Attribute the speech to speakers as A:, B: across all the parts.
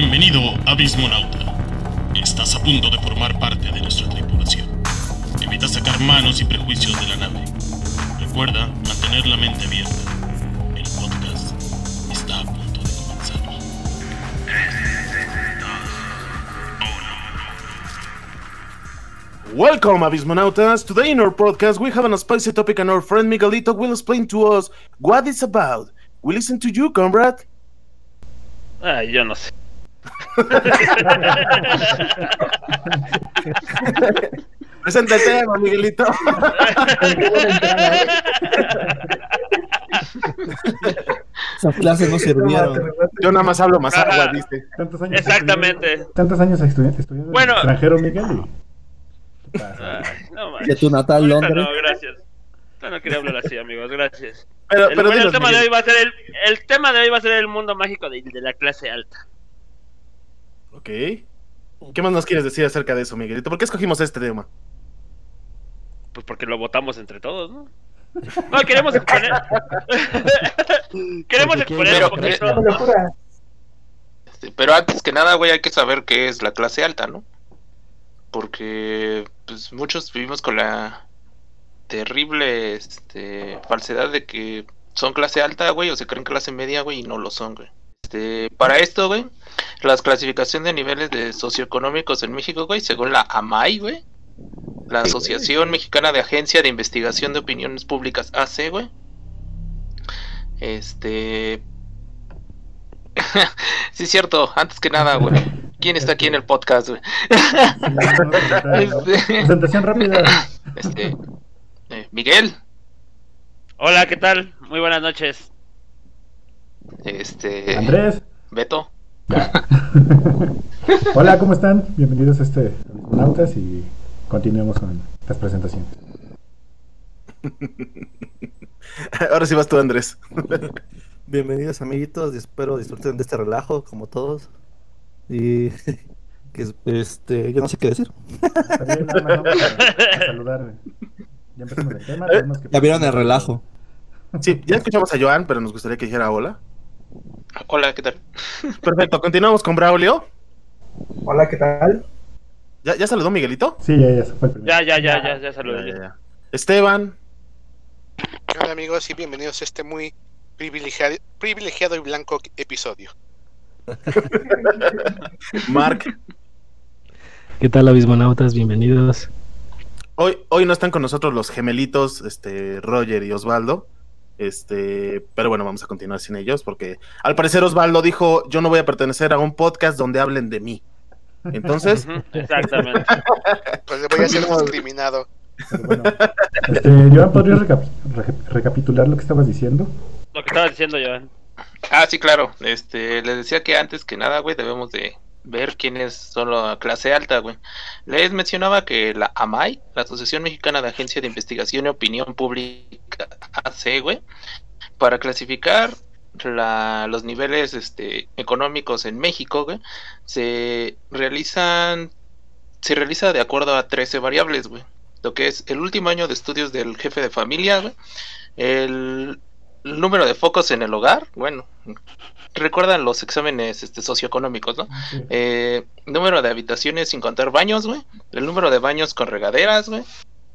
A: Bienvenido, Abismonauta. Estás a punto de formar parte de nuestra tripulación. Evita sacar manos y prejuicios de la nave. Recuerda mantener la mente abierta. El podcast está a punto de comenzar.
B: Welcome, Abismonautas. Today in our podcast, we have an spicy topic, and our friend Miguelito will explain to us what it's about. We listen to you, comrade.
C: Ah, yo no sé.
B: Presenta el tema, Miguelito.
D: Esas clases no sirvieron.
B: Yo nada más hablo más
C: Ajá.
B: agua, ¿viste?
E: Tantos años
C: Exactamente.
E: estudiando- Tantos años estudiando, estudiando en
C: Bueno.
E: el extranjero, Miguel.
C: no
D: De tu natal Londres.
C: No, gracias. Yo no quería hablar así, amigos, gracias.
B: Pero,
C: El,
B: pero
C: bueno, el
B: dinos,
C: tema de hoy va a ser el, el tema de hoy va a ser el mundo mágico de, de la clase alta.
B: Ok. ¿Qué más nos quieres decir acerca de eso, Miguelito? ¿Por qué escogimos este tema?
C: Pues porque lo votamos entre todos, ¿no? No, queremos exponer. queremos exponer un poquito.
F: Este, Pero antes que nada, güey, hay que saber qué es la clase alta, ¿no? Porque pues muchos vivimos con la terrible este, falsedad de que son clase alta, güey, o se creen clase media, güey, y no lo son, güey. Este, para esto, güey, las clasificaciones de niveles de socioeconómicos en México, güey, según la AMAI, güey, la Asociación Mexicana de Agencia de Investigación de Opiniones Públicas, AC, güey. Este, sí, es cierto. Antes que nada, güey. ¿Quién está aquí en el podcast, güey? Este-
E: Presentación rápida.
F: Este, eh, Miguel,
C: Hola, ¿qué tal? Muy buenas noches.
F: este,
E: Andrés.
F: Beto.
E: Hola, ¿cómo están? Bienvenidos a este Nautas y continuemos con las presentaciones.
B: Ahora sí vas tú, Andrés.
D: Bienvenidos amiguitos, y espero disfruten de este relajo como todos. Y que es- este, yo no sé qué decir.
E: Nada más vamos a, a saludar. Ya empezamos el tema. que-
D: Ya vieron el relajo.
B: Sí, ya escuchamos a Joan, pero nos gustaría que dijera hola.
F: Hola, ¿qué tal?
B: Perfecto, continuamos con Braulio.
G: Hola, ¿qué tal?
B: ¿Ya, ya saludó Miguelito?
E: Sí, ya, ya, se fue el primero.
C: Ya, ya, ya, ya, ya saludé.
B: Ya, ya, ya. Esteban.
H: ¿Qué onda amigos? Y bienvenidos a este muy privilegiado, privilegiado y blanco episodio.
B: Mark.
I: ¿Qué tal, abismonautas? Bienvenidos.
B: Hoy, hoy no están con nosotros los gemelitos, este, Roger y Osvaldo. Este, pero bueno, vamos a continuar sin ellos porque al parecer Osvaldo dijo, yo no voy a pertenecer a un podcast donde hablen de mí. Entonces,
C: Exactamente.
H: Pues voy a ser discriminado.
E: Pero bueno, este, Joan, ¿podrías recapi- reca- recapitular lo que estabas diciendo?
C: Lo que estaba diciendo yo.
F: Ah, sí, claro. Este, les decía que antes que nada, güey, debemos de ver quiénes son la clase alta, güey. Les mencionaba que la AMAI, la Asociación Mexicana de Agencia de Investigación y Opinión Pública, AC, güey, para clasificar la- los niveles este, económicos en México, güey, se realizan, se realiza de acuerdo a 13 variables, güey. Lo que es el último año de estudios del jefe de familia, güey, el número de focos en el hogar, bueno, recuerdan los exámenes este, socioeconómicos, ¿no?
E: Sí.
F: Eh, número de habitaciones sin contar baños, güey. El número de baños con regaderas, güey.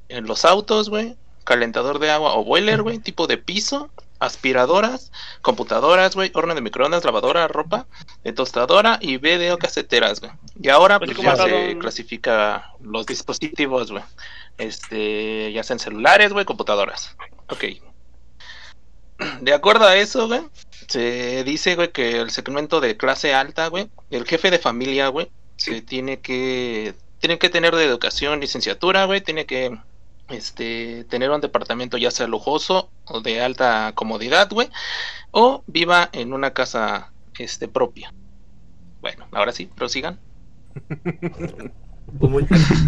F: En los autos, güey. Calentador de agua o boiler, güey. Tipo de piso. Aspiradoras, computadoras, güey. Horno de microondas, lavadora, ropa, de tostadora y videocaseteras, güey. Y ahora
C: Pues
F: pues, ya se clasifica los dispositivos, güey. Este, ya sean celulares, güey, computadoras. Ok. De acuerdo a eso, güey, se dice, güey, que el segmento de clase alta, güey, el jefe de familia, güey, se tiene que, tiene que tener de educación licenciatura, güey, tiene que, este, tener un departamento ya sea lujoso o de alta comodidad, güey, o viva en una casa, este, propia. Bueno, ahora sí, prosigan.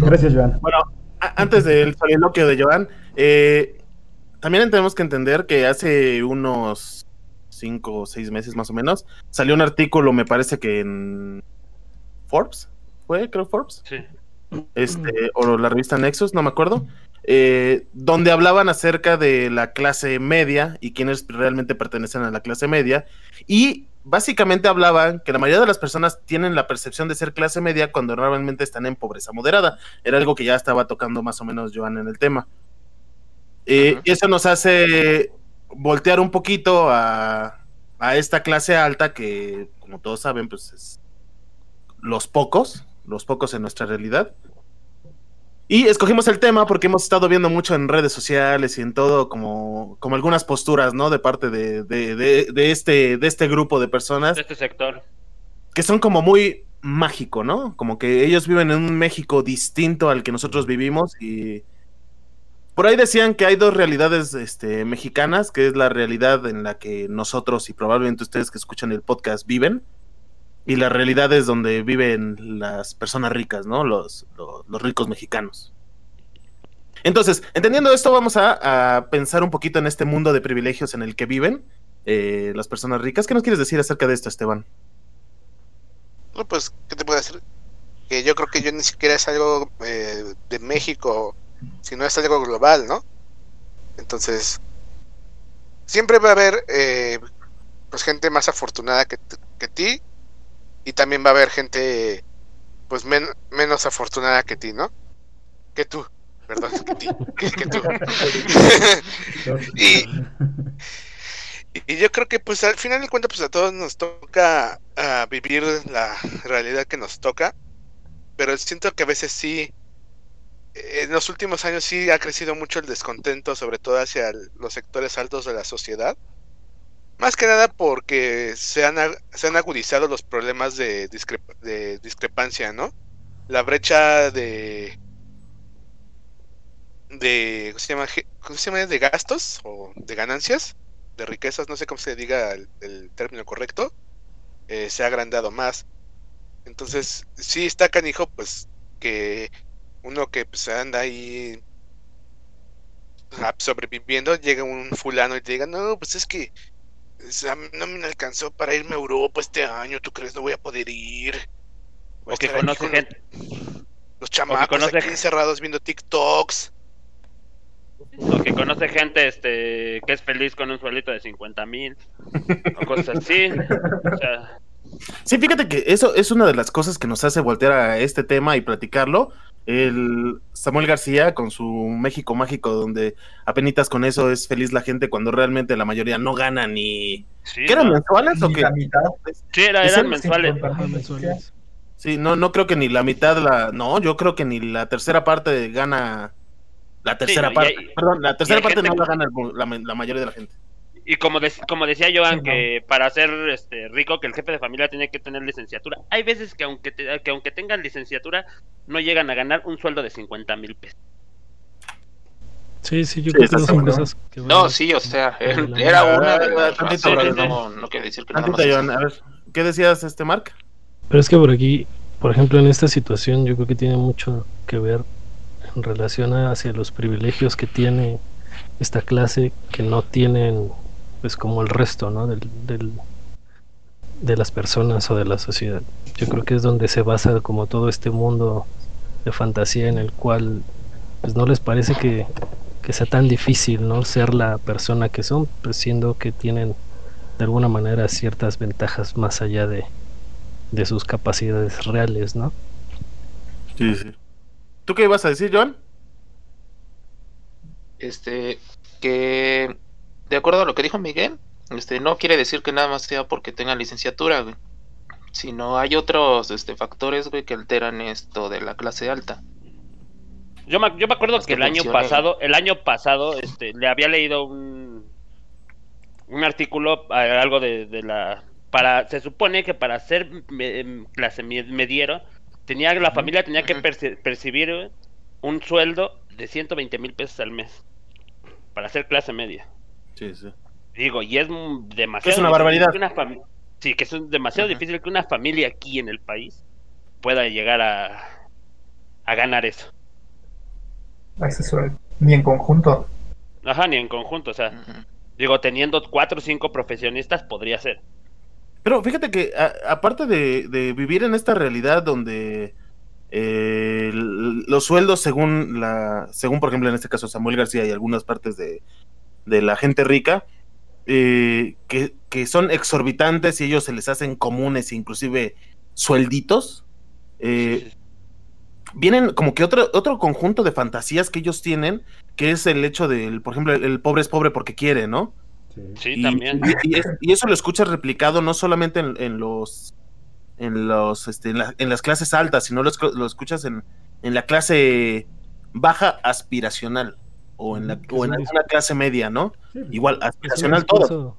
E: Gracias, Joan.
B: Bueno, antes del soliloquio de Joan, eh, también tenemos que entender que hace unos cinco o seis meses más o menos salió un artículo, me parece que en Forbes, fue, creo Forbes,
C: Sí.
B: este, o la revista Nexus, no me acuerdo, eh, donde hablaban acerca de la clase media y quienes realmente pertenecen a la clase media. Y básicamente hablaban que la mayoría de las personas tienen la percepción de ser clase media cuando realmente están en pobreza moderada. Era algo que ya estaba tocando más o menos Joan en el tema. Eh. Y eso nos hace voltear un poquito a, a esta clase alta que, como todos saben, pues es los pocos, los pocos en nuestra realidad. Y escogimos el tema porque hemos estado viendo mucho en redes sociales y en todo como, como algunas posturas, ¿no? De parte de, de- de- de este, de este grupo de personas
C: De este sector.
B: que son como muy mágico, ¿no? Como que ellos viven en un México distinto al que nosotros vivimos y por ahí decían que hay dos realidades este, mexicanas, que es la realidad en la que nosotros y probablemente ustedes que escuchan el podcast viven y la realidad es donde viven las personas ricas, ¿no? Los, los, ricos mexicanos. Entonces, entendiendo esto, vamos a, a pensar un poquito en este mundo de privilegios en el que viven eh, las personas ricas. ¿Qué nos quieres decir acerca de esto, Esteban?
H: No, pues, ¿qué te puedo decir? Que yo creo que yo ni siquiera es algo eh, de México, sino es algo global, ¿no? Entonces, siempre va a haber eh, pues gente más afortunada que, que ti y también va a haber gente pues men- menos afortunada que ti, ¿no? Que tú, perdón, que ti, que, que tú. y, y yo creo que pues al final de cuentas pues a todos nos toca ah, vivir la realidad que nos toca, pero siento que a veces sí, en los últimos años sí ha crecido mucho el descontento, sobre todo hacia los sectores altos de la sociedad. Más que nada porque se han, se han agudizado los problemas de, discrep- de discrepancia, ¿no? La brecha de... de ¿cómo se llama? ¿Cómo se llama? ¿De gastos o de ganancias? De riquezas, no sé cómo se diga el, el término correcto, eh, se ha agrandado más. Entonces, sí está canijo, pues, que uno que pues, anda ahí ah, sobreviviendo, llega un fulano y te diga, no, pues es que o sea, no me alcanzó para irme a Europa este año, ¿tú crees no voy a poder ir? Voy
C: O que conoce
H: con
C: gente.
H: Los chamacos
C: conoce
H: aquí encerrados viendo TikToks.
C: O que conoce gente este que es feliz con un suelito de 50 mil. O cosas así. O sea,
B: Sí, fíjate que eso es una de las cosas que nos hace voltear a este tema y platicarlo. El Samuel García con su México Mágico, donde apenitas con eso es feliz la gente cuando realmente la mayoría no gana ni...
C: sí,
B: ¿Qué eran
C: no.
B: mensuales o qué?
G: la mitad.
C: Sí, era- eran mensuales.
G: 50
I: Ajá,
G: mil,
I: mensuales.
B: Sí, no, no creo que ni la mitad, la... No, yo creo que ni la tercera parte gana... La tercera
C: no,
B: parte,
C: hay-
B: perdón, la tercera parte
C: gente-
B: no la gana el- la, la mayoría de la gente.
C: Y como, de- como decía Joan,
G: Sí,
C: que para ser este, rico, que el jefe de familia tiene que tener licenciatura. Hay veces que aunque, te- que aunque tengan licenciatura, no llegan a ganar un sueldo de 50 mil pesos.
I: Sí, sí, yo
B: Sí,
I: creo que son
B: seguro.
I: cosas que van-
F: No, sí, o sea, él- era una de las razones, no, no quiere decir que nada más.
B: Joan, a ver, ¿qué decías, este Mark?
I: Pero es que por aquí, por ejemplo, en esta situación, yo creo que tiene mucho que ver en relación a- hacia los privilegios que tiene esta clase que no tienen, pues, como el resto, ¿no? Del, del- de las personas o de la sociedad. Yo creo que es donde se basa como todo este mundo de fantasía en el cual, pues, no les parece que, que sea tan difícil, ¿no? Ser la persona que son, pues, siendo que tienen de alguna manera ciertas ventajas más allá de, de sus capacidades reales, ¿no?
B: Sí, sí. ¿Tú qué ibas a decir, Joan?
F: Este, que de acuerdo a lo que dijo Miguel, este, no quiere decir que nada más sea porque tengan licenciatura, güey. Sino hay otros este, factores, güey, que alteran esto de la clase alta.
C: Yo me, yo me acuerdo que el año pasado, el año pasado, este, le había leído un, un artículo, algo de, de la, para, se supone que para ser me- em, clase me- mediero, tenía, la familia tenía que perci- percibir un sueldo de 120 mil pesos al mes, para ser clase media.
B: Sí, sí.
C: Digo, y es demasiado.
B: Es una
C: difícil
B: barbaridad.
C: que una fami- sí, que es un- demasiado difícil que una familia aquí en el país pueda llegar a, a ganar eso.
G: A ese sueldo. Ni en conjunto.
C: Ajá, ni en conjunto, o sea, digo, teniendo cuatro o cinco profesionistas podría ser.
B: Pero fíjate que a- aparte de, de vivir en esta realidad donde eh, los sueldos según la, según por ejemplo en este caso Samuel García y algunas partes de, de la gente rica, eh, que, que son exorbitantes y ellos se les hacen comunes, inclusive suelditos, eh, vienen como que otro, otro conjunto de fantasías que ellos tienen, que es el hecho del, por ejemplo, el, el pobre es pobre porque quiere, ¿no?
E: Sí.
B: Y,
C: también.
B: y- y es- y eso lo escuchas replicado no solamente en, en los en los este, en, la- en las clases altas, sino lo, lo escuchas en, en la clase baja aspiracional o en la
E: Ujú,
B: o en alguna clase media, ¿no?
E: Sí, pues,
B: Igual aspiracional todo.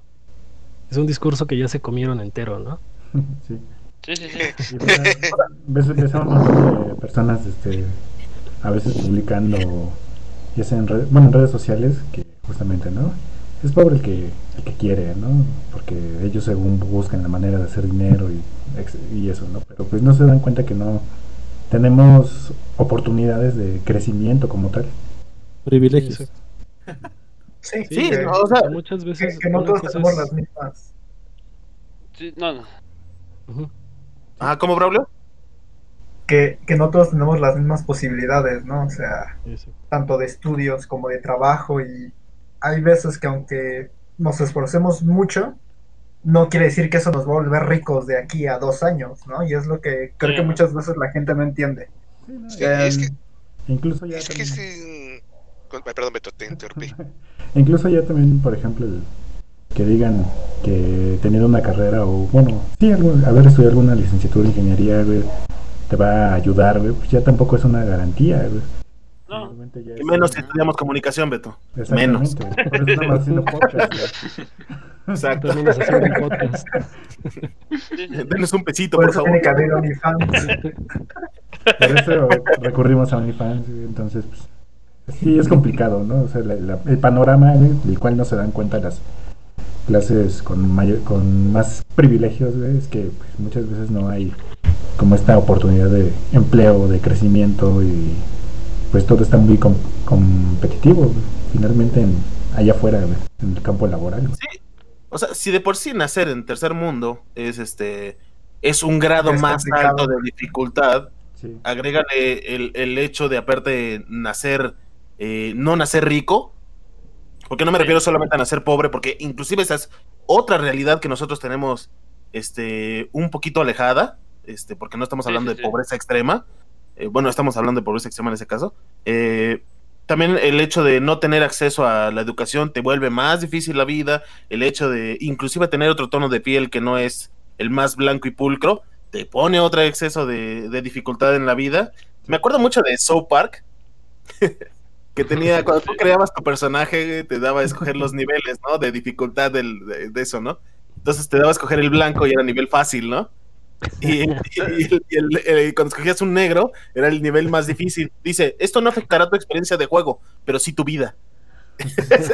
I: es un discurso que ya se comieron entero, ¿no?
E: sí.
C: Sí, sí, sí.
E: Y ves, a un montón de personas este, a veces publicando, ya sea en redes, bueno, en redes sociales, que justamente, ¿no? Es pobre el que, el que quiere, ¿no? Porque ellos según buscan la manera de hacer dinero y eso, ¿no? Pero pues no se dan cuenta que no tenemos oportunidades de crecimiento como tal.
D: Privilegios.
G: Sí,
B: Sí,
G: que,
B: no, o sea,
I: Que muchas veces
G: que no todos tenemos
I: es-
G: las mismas.
C: Sí, no, no.
B: Ah, ¿cómo Braulio?
G: Que, que no todos tenemos las mismas posibilidades, ¿no? O sea, tanto de estudios como de trabajo y hay veces que aunque nos esforcemos mucho, no quiere decir que eso nos va a volver ricos de aquí a dos años, ¿no? Y es lo que creo
C: Sí.
G: que muchas veces la gente no entiende.
H: Sí, es que,
E: Incluso ya
H: es que, es que- perdón, Beto, te interrumpí.
E: Incluso ya también, por ejemplo, el que digan que teniendo una carrera o, bueno, sí, algún- haber estudiado alguna licenciatura en ingeniería, güey, te va a ayudar, güey, pues ya tampoco es una garantía, güey.
C: No.
E: Realmente ya
B: Y
E: es-
B: menos si estudiamos comunicación, Beto. Menos.
E: Por eso estamos haciendo podcast, güey.
B: Exacto.
I: Haciendo podcast.
B: Denos un pesito,
G: Por
B: por
G: eso
B: favor.
G: tiene que haber OnlyFans.
E: Por eso recurrimos a OnlyFans, entonces, pues, sí, es complicado, ¿no? O sea, la- la- el panorama güey, del cual no se dan cuenta las clases con mayor, con más privilegios, güey, es que pues, muchas veces no hay como esta oportunidad de empleo, de crecimiento y pues todo está muy com- competitivo, finalmente en, allá afuera, en el campo laboral.
B: Sí. O sea, si de por sí nacer en tercer mundo es este es un grado
G: Es
B: más
G: complicado.
B: alto de dificultad,
E: Sí.
B: agrégale el, el hecho de aparte nacer, eh, no nacer rico, porque no me
C: Sí.
B: refiero solamente a nacer pobre, porque inclusive esa es otra realidad que nosotros tenemos este, un poquito alejada, este, porque no estamos hablando
C: sí,
B: de pobreza extrema, eh, bueno, estamos hablando de pobreza extrema en ese caso. Eh, también el hecho de no tener acceso a la educación te vuelve más difícil la vida, el hecho de inclusive tener otro tono de piel que no es el más blanco y pulcro, te pone otro exceso de, de dificultad en la vida. Me acuerdo mucho de South Park, que tenía, cuando tú creabas tu personaje, te daba a escoger los niveles, ¿no? De dificultad del- de, de eso, ¿no? Entonces te daba a escoger el blanco y era nivel fácil, ¿no? Y, y- y el- el- cuando escogías un negro, era el nivel más difícil. Dice, esto no afectará tu experiencia de juego, pero sí tu vida.
I: Sí, sí,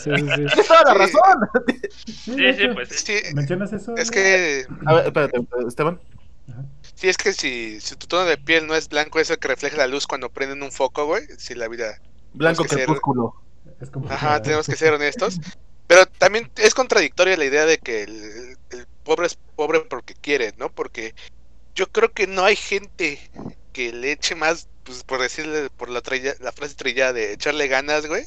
I: sí.
B: Tienes toda la
H: Sí.
B: razón.
C: Sí, sí, pues sí.
E: ¿Mencionas eso?
H: es que,
B: A ver, espérate, Esteban.
H: Sí, es que si, si tu tono de piel no es blanco, eso que refleja la luz cuando prenden un foco, güey, si la vida...
B: Blanco
H: que ser-
B: crepúsculo.
E: Es como-
H: Ajá, tenemos que ser honestos. Pero también es contradictoria la idea de que el, el pobre es pobre porque quiere, ¿no? Porque yo creo que no hay gente que le eche más, pues por decirle, por la, trilla- la frase trillada de echarle ganas, güey,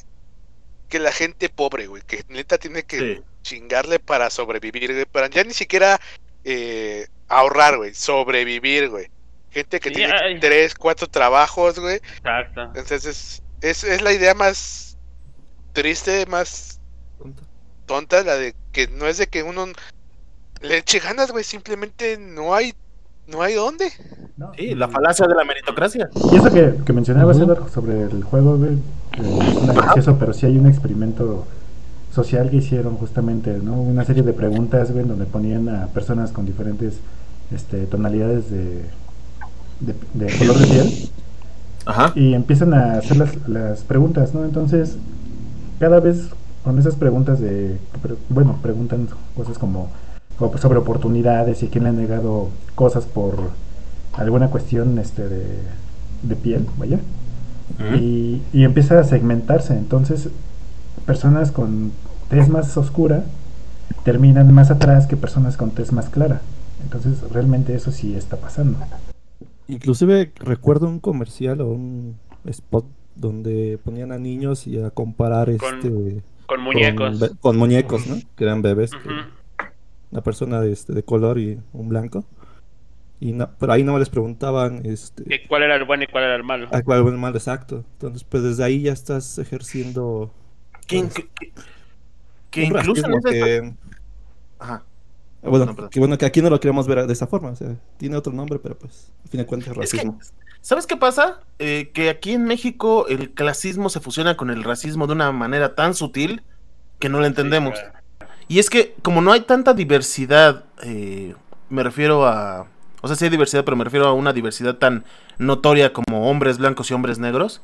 H: que la gente pobre, güey, que neta tiene que
B: Sí.
H: chingarle para sobrevivir, güey, para ya ni siquiera eh, ahorrar, güey, sobrevivir, güey. Gente que
C: Sí,
H: tiene
C: ay.
H: tres, cuatro trabajos, güey,
C: Exacto.
H: entonces es, es, es la idea más triste, más tonta, la de que no es de que uno le eche ganas, güey, simplemente no hay, no hay dónde.
E: No,
B: Sí, la falacia de la meritocracia.
E: Y eso que, que mencionabas. Eduardo, sobre el juego, güey, eh, suena gracioso, pero sí hay un experimento social que hicieron justamente, ¿no? Una serie de preguntas, güey, donde ponían a personas con diferentes este, tonalidades de, de, de color de piel
B: Ajá.
E: y empiezan a hacer las, las preguntas, ¿no? Entonces, cada vez con esas preguntas de, bueno, preguntan cosas como, sobre oportunidades y quién le han negado cosas por alguna cuestión este de, de piel, vaya, y, y empieza a segmentarse. Entonces, personas con tez más oscura terminan más atrás que personas con tez más clara. Entonces, realmente eso sí está pasando.
D: Inclusive recuerdo un comercial o un spot donde ponían a niños y a comparar
C: Con-
D: este
C: Con muñecos.
D: be- con muñecos, ¿no? Que eran bebés. que-
C: Ujú.
D: una persona de, este, de color y un blanco. Y no, pero ahí no les preguntaban este,
C: Que ¿Cuál era el bueno y cuál era el malo?
D: a cuál fue el mal exacto. Entonces, pues desde ahí ya estás ejerciendo
B: Que,
D: pues,
B: que- que- que incluso
D: que,
B: Ajá.
D: Bueno,
B: No, perdón.
D: que bueno, que aquí no lo queremos ver de esa forma. O sea, tiene otro nombre, pero pues, al fin de cuentas es
B: Es que,
D: racismo.
B: ¿sabes qué pasa? Eh, que aquí en México el clasismo se fusiona con el racismo de una manera tan sutil que no lo entendemos.
C: Sí, claro.
B: Y es que como no hay tanta diversidad, eh, me refiero a... O sea, sí hay diversidad, pero me refiero a una diversidad tan notoria como hombres blancos y hombres negros.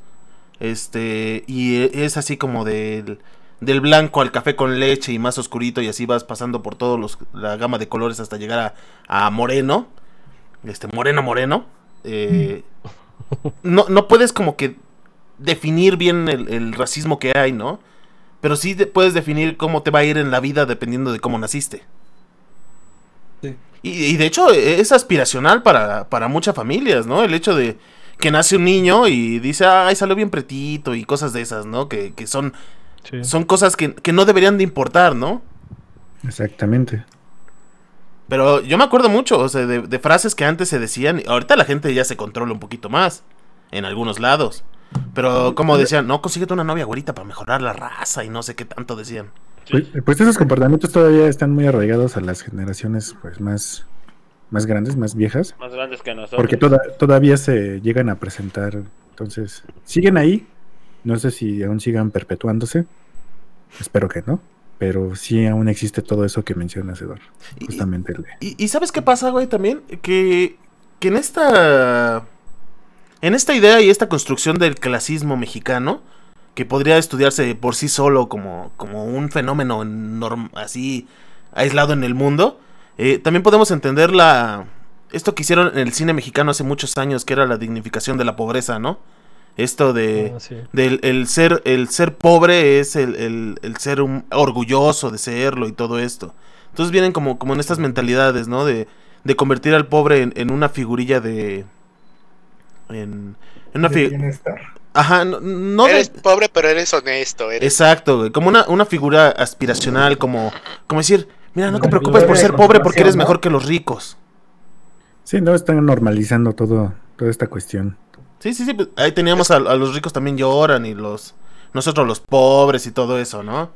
B: Este, y e- es así como del, del blanco al café con leche y más oscurito y así vas pasando por todos los, la gama de colores hasta llegar a, a moreno. Este, moreno, moreno. Eh, no, no puedes como que definir bien el, el racismo que hay, ¿no? Pero sí de- puedes definir cómo te va a ir en la vida dependiendo de cómo naciste.
D: Sí.
B: Y, y de hecho es aspiracional para, para muchas familias, ¿no? El hecho de que nace un niño y dice, ay, salió bien pretito y cosas de esas, ¿no? Que, que son,
I: Sí.
B: son cosas que, que no deberían de importar, ¿no?
E: Exactamente.
B: Pero yo me acuerdo mucho, o sea, de, de frases que antes se decían. Ahorita la gente ya se controla un poquito más. En algunos lados. Pero como decían, no, consíguete una novia güerita para mejorar la raza y no sé qué tanto decían.
E: Pues, pues esos comportamientos todavía están muy arraigados a las generaciones pues más, más grandes, más viejas,
C: Más grandes que nosotros.
E: porque toda- todavía se llegan a presentar. Entonces, siguen ahí. No sé si aún sigan perpetuándose. Espero que no. Pero sí aún existe todo eso que mencionas, Eduardo. Justamente el de-
B: Y, y ¿sabes qué pasa, güey? También que, que en esta... En esta idea y esta construcción del clasismo mexicano, que podría estudiarse por sí solo como, como un fenómeno norm- así aislado en el mundo, eh, también podemos entender la... Esto que hicieron en el cine mexicano hace muchos años, que era la dignificación de la pobreza, ¿no? Esto de...
I: Ah, sí.
B: del el ser el ser pobre es el, el- el ser un- orgulloso de serlo y todo esto entonces vienen como como en estas mentalidades no de, de convertir al pobre en, en una figurilla de en, en una
G: de
B: fi-
G: bienestar.
B: ajá no, no de-
H: Eres pobre, pero eres honesto. Eres...
B: exacto güey, como una, una figura aspiracional como como decir mira no te preocupes por ser pobre porque eres mejor que los ricos
E: Sí, no, están normalizando todo, toda esta cuestión.
B: Sí sí sí pues, ahí teníamos a, a los ricos también lloran y los nosotros los pobres y todo eso no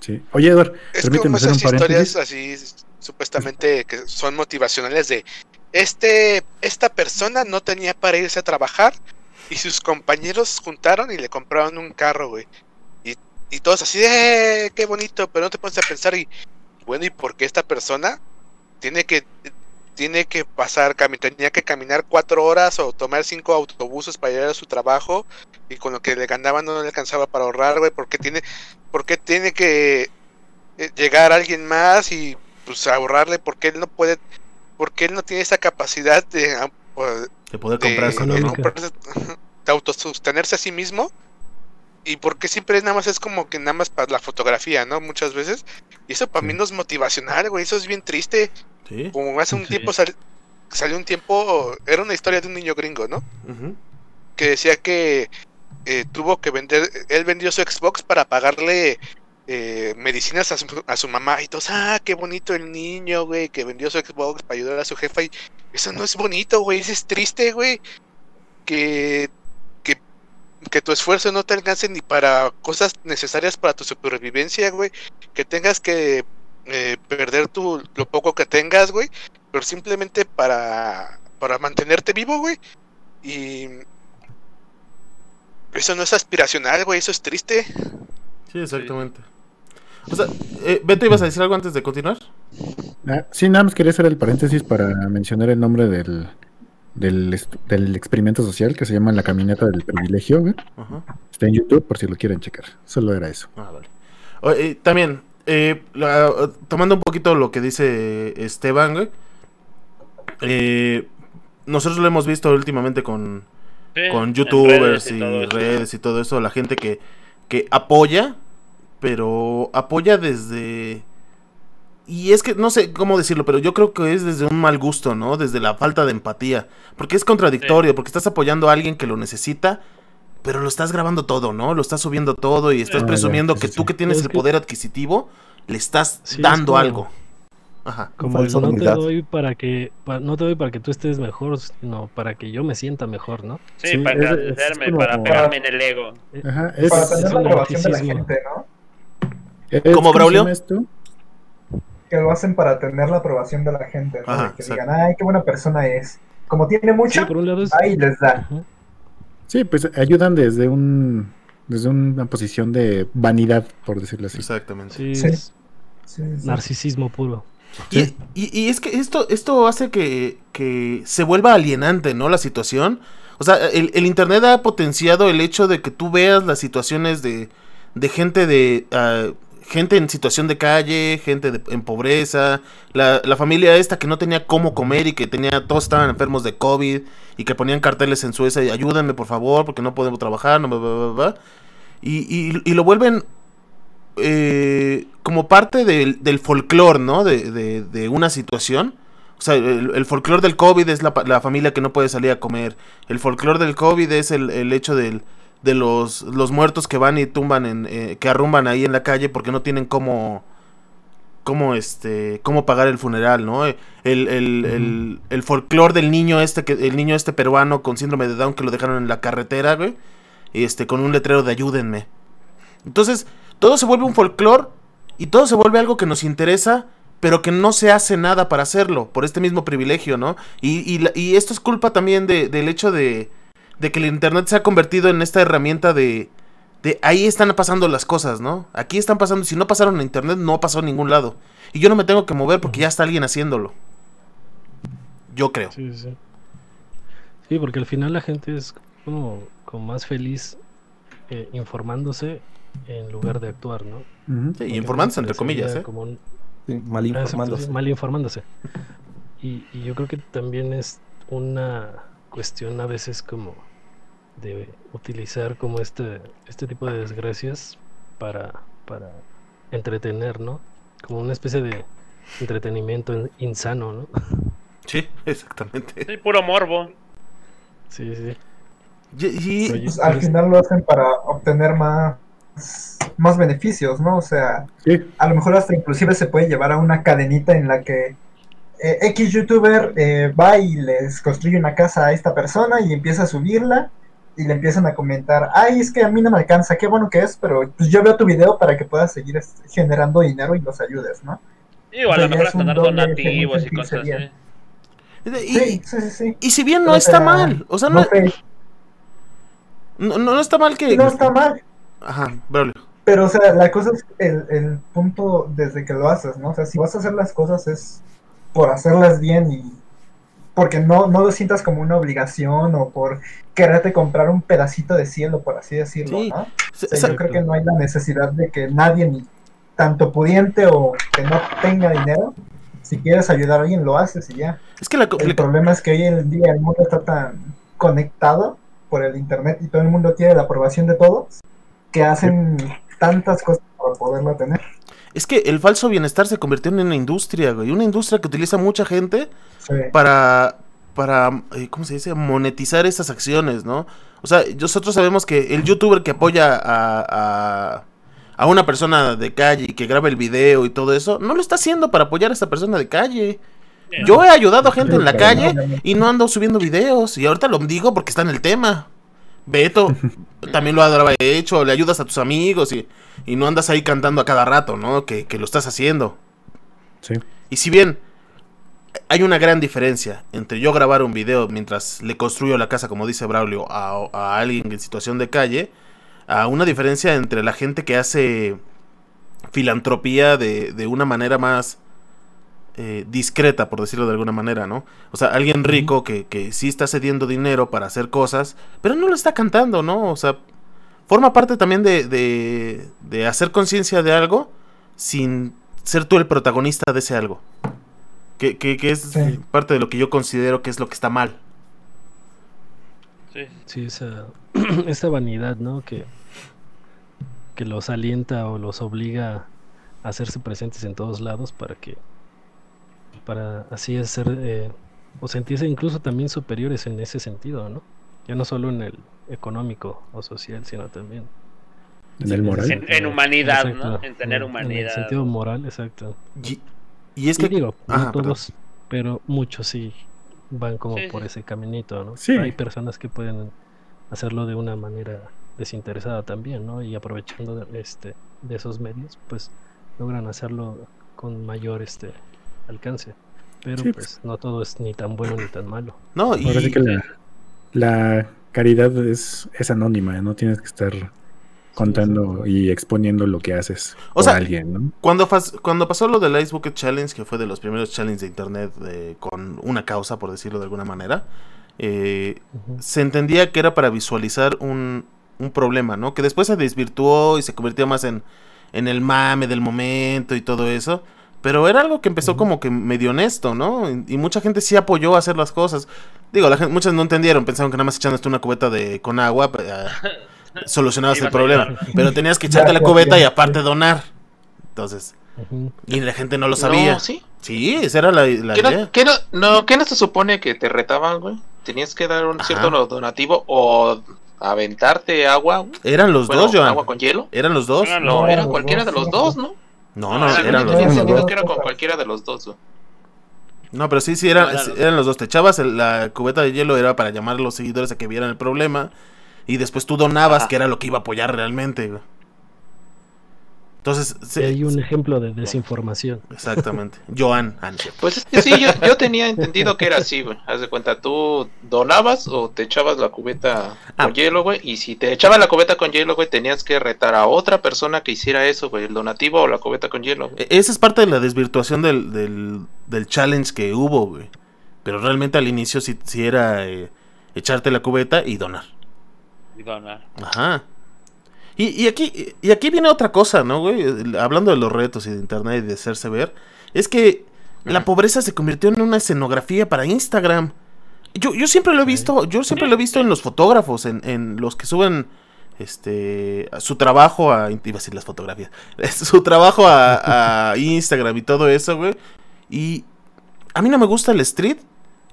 E: Sí. Oye, Eduardo, permíteme hacer un
H: esas historias
E: paréntesis.
H: así supuestamente que son motivacionales de este esta persona no tenía para irse a trabajar y sus compañeros juntaron y le compraron un carro, güey. Y, y todos así de "Eh, qué bonito, pero no te pones a pensar y bueno, ¿y por qué esta persona tiene que tiene que pasar, cami- tenía que caminar cuatro horas o tomar cinco autobuses para llegar a su trabajo y con lo que le ganaba no le alcanzaba para ahorrar, güey, porque tiene, porque tiene que eh, llegar alguien más y pues ahorrarle, porque él no puede, porque él no tiene esa capacidad de, ah, pues,
B: de poder
H: de,
B: comprarse
H: de de autosostenerse a sí mismo y porque siempre nada más es como que nada más para la fotografía, ¿no? Muchas veces y eso para mí no es motivacional, güey, eso es bien triste.
B: sí
H: Como hace un
I: Sí.
H: tiempo sal- salió un tiempo, era una historia de un niño gringo, ¿no?
B: Ujú.
H: Que decía que eh, tuvo que vender, él vendió su Xbox para pagarle eh, medicinas a su, a su mamá y todos, ah, qué bonito el niño, güey, que vendió su Xbox para ayudar a su jefa y eso no es bonito, güey, eso es triste, güey, que, que tu esfuerzo no te alcance ni para cosas necesarias para tu supervivencia, güey, que tengas que eh, perder tu, lo poco que tengas, güey, pero simplemente para, para mantenerte vivo, güey, y eso no es aspiracional, güey, eso es triste.
B: sí exactamente. O sea eh, Beto ibas a decir algo antes de continuar
E: Ah, sí, nada más quería hacer el paréntesis para mencionar el nombre del, del, del experimento social que se llama La Caminata del Privilegio. güey.
B: Ajá.
E: Está en YouTube por si lo quieren checar. Solo era eso.
B: Ah, vale. O- eh, también, eh, la- tomando un poquito lo que dice Esteban, güey, eh, nosotros lo hemos visto últimamente con,
C: Sí,
B: con youtubers
C: redes
B: y,
C: eso.
B: redes y todo eso, la gente que, que apoya, pero apoya desde... Y es que no sé cómo decirlo, pero yo creo que es desde un mal gusto, ¿no? Desde la falta de empatía. Porque es contradictorio, porque estás apoyando a alguien que lo necesita, pero lo estás grabando todo, ¿no? Lo estás subiendo todo y estás
E: Ah,
B: presumiendo que
E: sí,
B: tú que tienes
I: Es
B: el
I: que-
B: poder adquisitivo, le estás
I: Sí, es
B: dando
I: como-
B: algo. Ajá.
I: Como el
D: falsa
I: no te doy para que pa- no te doy para que tú estés mejor, sino para que yo me sienta mejor, ¿no?
C: Sí,
E: Sí,
C: para
E: es- es
C: engrandecerme,
E: como-
C: para pegarme en el ego.
E: Ajá, es,
G: Para
I: es
G: tener la
I: un
G: aprobación de la gente, ¿no?
B: ¿Cómo,
E: ¿cómo se
B: Braulio?
E: esto?
G: Que lo hacen para tener la aprobación de la gente, ¿no?
B: Ajá,
G: que
B: exacto.
G: digan, ay, qué buena persona es. Como tiene
I: Sí,
G: mucho,
I: por un lado es...
G: ahí les da.
E: Sí, pues ayudan desde un desde una posición de vanidad, por decirlo así.
B: Exactamente.
I: Sí,
G: Sí.
I: es
G: Sí, sí.
I: narcisismo puro.
B: Y, y- y es que esto, esto hace que, que se vuelva alienante, ¿no? La situación. O sea, el, el Internet ha potenciado el hecho de que tú veas las situaciones de, de gente de... ah, gente en situación de calle, gente de- en pobreza, la, la familia esta que no tenía cómo comer y que tenía, todos estaban enfermos de COVID y que ponían carteles en Suecia y ayúdenme por favor porque no podemos trabajar, no, bla, bla, bla, bla". Y, y, y lo vuelven eh, como parte del, del folclore, ¿no? De, de, de una situación. O sea, el, el folclore del COVID es la, la familia que no puede salir a comer. El folclore del COVID es el, el hecho del, de los, los muertos que van y tumban, en, eh, que arrumban ahí en la calle porque no tienen cómo, cómo, este, cómo pagar el funeral, ¿no? El, el, el, el folclore del niño este, que, el niño este peruano con síndrome de Down que lo dejaron en la carretera, güey. Este, con un letrero de ayúdenme. Entonces, todo se vuelve un folclore y todo se vuelve algo que nos interesa, pero que no se hace nada para hacerlo, por este mismo privilegio, ¿no? Y, y, y esto es culpa también de- del hecho de, de que el Internet se ha convertido en esta herramienta de, de ahí están pasando las cosas, ¿no? Aquí están pasando, si no pasaron en Internet, no pasó a ningún lado. Y yo no me tengo que mover porque ya está alguien haciéndolo. Yo creo.
I: Sí, sí. Sí, porque al final la gente es como, como más feliz eh, informándose en lugar de actuar, ¿no?
E: Ujú.
B: Sí,
I: Porque
B: y informándose, entre comillas, ¿eh?
I: como un-
D: Sí, mal
I: Ah,
D: informándose.
I: sí, mal informándose. Y, y yo creo que también es una cuestión a veces como de utilizar como este, este tipo de desgracias para, para entretener, ¿no? Como una especie de entretenimiento in- insano, ¿no?
B: Sí, exactamente.
C: Sí, puro morbo.
I: Sí, sí.
B: Y,
G: Pues, al final lo hacen para obtener más, más beneficios, ¿no? O sea,
E: Sí,
G: a lo mejor hasta inclusive se puede llevar a una cadenita en la que eh, X youtuber eh, va y les construye una casa a esta persona y empieza a subirla y le empiezan a comentar, ay, es que a mí no me alcanza, qué bueno que es, pero pues yo veo tu video para que puedas seguir este, generando dinero y los ayudes, ¿no?
C: A
G: O sea,
C: lo mejor hasta dar donativos y cosas así.
B: y-
G: Sí, sí, sí, sí.
B: y si bien no está mal, o sea, no,
G: No,
B: no, no está mal que...
G: no está mal,
B: Ajá, Braulio.
G: pero o sea, la cosa es el, el punto desde que lo haces, ¿no? O sea, si vas a hacer las cosas es por hacerlas bien y porque no, no lo sientas como una obligación o por quererte comprar un pedacito de cielo, por así decirlo,
B: Sí.
G: ¿no?
B: Se-
G: O sea,
B: se-
G: yo creo que no hay la necesidad de que nadie, ni tanto pudiente o que no tenga dinero, si quieres ayudar a alguien, lo haces y ya.
B: es que la,
G: El problema es que hoy en día el mundo está tan conectado por el internet y todo el mundo quiere la aprobación de todos que hacen tantas cosas para poderlo tener.
B: Es que el falso bienestar se convirtió en una industria, güey. Una industria que utiliza mucha gente
G: Sí.
B: para, para eh, ¿cómo se dice? Monetizar esas acciones, ¿no? O sea, nosotros sabemos que el youtuber que apoya a, a, a una persona de calle y que graba el video y todo eso, no lo está haciendo para apoyar a esta persona de calle. Yo he ayudado a gente en la calle y no ando subiendo videos. Y ahorita lo digo porque está en el tema. Beto también lo ha hecho, le ayudas a tus amigos y, y no andas ahí cantando a cada rato, ¿no? Que, que lo estás haciendo.
E: sí.
B: Y si bien hay una gran diferencia entre yo grabar un video mientras le construyo la casa, como dice Braulio, a, a alguien en situación de calle, a una diferencia entre la gente que hace filantropía de, de una manera más eh, discreta, por decirlo de alguna manera, ¿no? O sea, alguien rico que, que sí está cediendo dinero para hacer cosas, pero no lo está cantando, ¿no? O sea, forma parte también de, de, de hacer conciencia de algo sin ser tú el protagonista de ese algo. Que, que, que es
G: Sí.
B: parte de lo que yo considero que es lo que está mal.
C: Sí.
I: Sí, esa, esa vanidad, ¿no? Que, que los alienta o los obliga a hacerse presentes en todos lados para que, para así hacer, eh, o sentirse incluso también superiores en ese sentido, ¿no? ya no solo en el económico o social, sino también
E: En el moral.
C: En, en humanidad, ¿no? En tener
I: en- En
C: humanidad.
I: el sentido moral, exacto.
B: Y, y es
I: Y
B: que.
I: digo, no
B: perdón.
I: todos, pero muchos sí van como
C: Sí,
I: por
C: sí.
I: ese caminito, ¿no?
E: Sí.
I: Hay personas que pueden hacerlo de una manera desinteresada también, ¿no? Y aprovechando de, este, de esos medios, pues logran hacerlo con mayor este alcance. Pero
E: Sí,
I: pues no todo es ni tan bueno ni tan malo.
B: No, y.
E: Ahora sí que la, la caridad es, es anónima, no tienes que estar contando y exponiendo lo que haces
B: O sea,
E: alguien, ¿no?
B: Cuando, cuando pasó lo del Ice Bucket Challenge, que fue de los primeros challenges de internet de- con una causa, por decirlo de alguna manera, eh, se entendía que era para visualizar un, un problema, ¿no? Que después se desvirtuó y se convirtió más en, en el mame del momento y todo eso. Pero era algo que empezó como que medio honesto, ¿no? Y, y mucha gente sí apoyó a hacer las cosas. Digo, la gente, muchas no entendieron, pensaron que nada más echándote una cubeta de con agua ah, solucionabas el problema. Pero tenías que echarte la cubeta y aparte donar. Entonces, y la gente no lo sabía.
F: No, sí.
B: Sí, esa era la, la
F: ¿Qué
B: idea.
F: no, qué no, no, qué no se supone que te retaban, güey? Tenías que dar un
B: Ajá.
F: cierto donativo o aventarte agua.
B: Eran los
F: Bueno,
B: dos, Joan.
F: agua con hielo.
B: Eran los dos.
C: Eran
F: No,
G: No,
F: era cualquiera de los dos, ¿no?
B: No, no,
F: Según
B: eran los dos.
F: que era con cualquiera de los dos, güey.
B: No, pero sí, sí, eran,
C: No, eran los
B: eran los dos. Te echabas el- la cubeta de hielo, era para llamar a los seguidores a que vieran el problema. Y después tú donabas,
F: Ajá.
B: que era lo que iba a apoyar realmente. güey. Entonces, sí,
I: Y hay un ejemplo de desinformación.
B: exactamente. Joan, cierto.
F: Pues es que sí, yo, yo tenía entendido que era así, güey. Haz de cuenta, tú donabas o te echabas la cubeta
B: Ah.
F: con hielo, güey. Y si te echabas la cubeta con hielo, güey, tenías que retar a otra persona que hiciera eso, güey. El donativo o la cubeta con hielo, güey.
B: E- Esa es parte de la desvirtuación del, del, del challenge que hubo, güey. Pero realmente al inicio sí, sí era eh, echarte la cubeta y donar.
C: Y donar.
B: Ajá. Y, y aquí, y aquí viene otra cosa, ¿no, güey? Hablando de los retos y de internet y de hacerse ver. Es que la pobreza se convirtió en una escenografía para Instagram. Yo, yo siempre lo he visto, yo siempre lo he visto en los fotógrafos, en, en los que suben este su trabajo a iba a decir las fotografías, su trabajo a, a Instagram y todo eso, güey. Y a mí no me gusta el street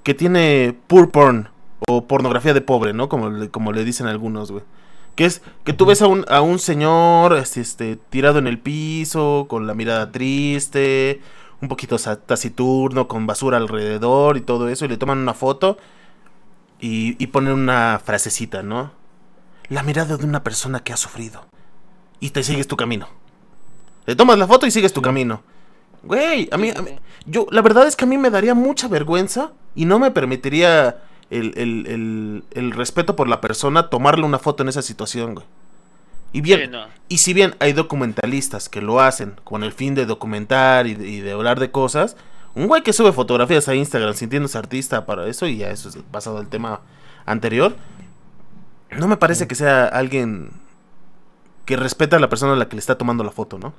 B: que tiene poor porn o pornografía de pobre, ¿no? Como como le dicen algunos, güey. Que es que tú ves a un, a un señor este, este, tirado en el piso, con la mirada triste, un poquito taciturno, con basura alrededor y todo eso, y le toman una foto y, y ponen una frasecita, ¿no? La mirada de una persona que ha sufrido. Y te sigues tu camino. Le tomas la foto y sigues tu camino. Güey, a mí, a mí- yo, la verdad es que a mí me daría mucha vergüenza y no me permitiría el, el- el- el respeto por la persona tomarle una foto en esa situación, güey. Y bien,
C: Sí, no.
B: y si bien hay documentalistas que lo hacen con el fin de documentar y de, y de hablar de cosas, un güey que sube fotografías a Instagram sintiéndose artista para eso, y ya eso es pasado al tema anterior, no me parece que sea alguien que respeta a la persona a la que le está tomando la foto, ¿no?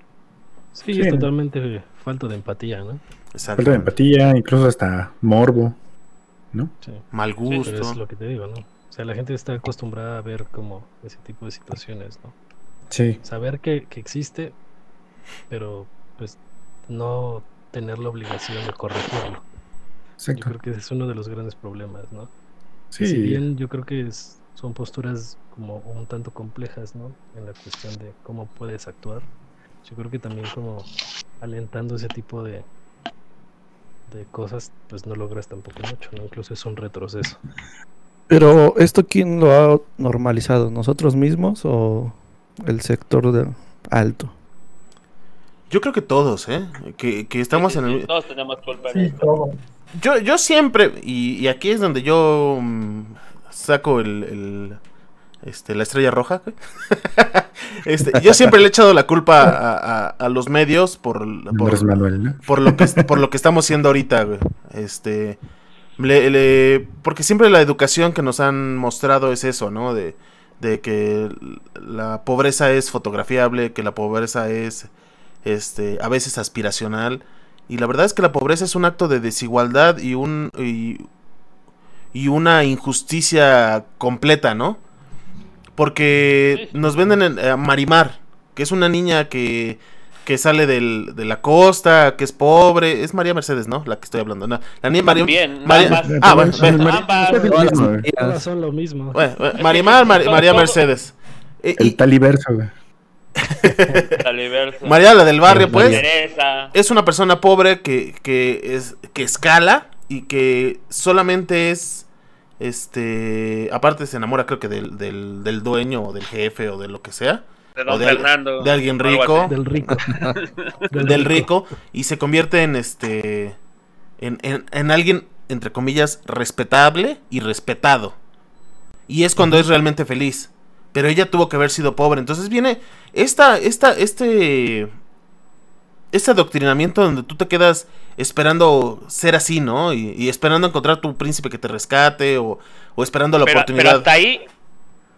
I: Sí,
E: Sí.
I: es totalmente falta de empatía, ¿no?
B: Exacto.
E: Falta de empatía, incluso hasta morbo, ¿no?
I: Sí.
B: Mal gusto.
I: Pero es lo que te digo, ¿no? O sea, la gente está acostumbrada a ver como ese tipo de situaciones, ¿no?
E: Sí,
I: Saber que, que existe, pero pues no tener la obligación de corregirlo. Yo
E: exacto.
I: creo que ese es uno de los grandes problemas, ¿no?
E: Sí,
I: Si bien yo creo que es- son posturas como un tanto complejas, ¿no? En la cuestión de cómo puedes actuar. Yo creo que también como alentando ese tipo de de cosas, pues no logras tampoco mucho, ¿no? Incluso es un retroceso.
D: Pero esto quién lo ha normalizado, nosotros mismos o el sector de alto.
B: Yo creo que todos, ¿eh? Que, que estamos
C: Sí, sí,
B: en el...
C: Todos tenemos culpa en
G: Sí,
C: esto.
G: todo.
B: Yo, yo siempre, y, y aquí es donde yo mm, saco el, el, este, la estrella roja. este, yo siempre le he echado la culpa a, a- a los medios por, por,
E: Manuel, ¿no?
B: por lo que por lo que estamos haciendo ahorita, güey. Este, le- le- porque siempre la educación que nos han mostrado es eso, ¿no? De, de que la pobreza es fotografiable, que la pobreza es, este, a veces aspiracional. Y la verdad es que la pobreza es un acto de desigualdad y un y, y una injusticia completa, ¿no? Porque nos venden en- a Marimar, que es una niña que que sale del, de la costa, que es pobre. Es María Mercedes, ¿no? La que estoy hablando. No, la niña María.
C: También,
B: María-
C: ambas.
B: ah, bueno,
E: Ambas.
I: son lo mismo.
B: bueno, bueno, Marimar, Mar- María Mercedes. Eh,
E: El
B: y-
E: taliverso, güey.
C: Taliverso.
B: María, la del barrio, pues.
C: Teresa.
B: es una persona pobre que, que es que escala y que solamente es este aparte se enamora creo que del, del, del dueño o del jefe o de lo que sea
C: De
B: o
C: Don
B: de,
C: Fernando.
B: de alguien rico.
I: Del rico.
B: del rico y se convierte en este en, en, en alguien entre comillas respetable y respetado y es cuando es realmente feliz pero ella tuvo que haber sido pobre entonces viene esta esta este este adoctrinamiento donde tú te quedas esperando ser así, ¿no? Y, y esperando encontrar tu príncipe que te rescate o, o esperando la
C: Pero, pero
B: oportunidad.
C: hasta ahí,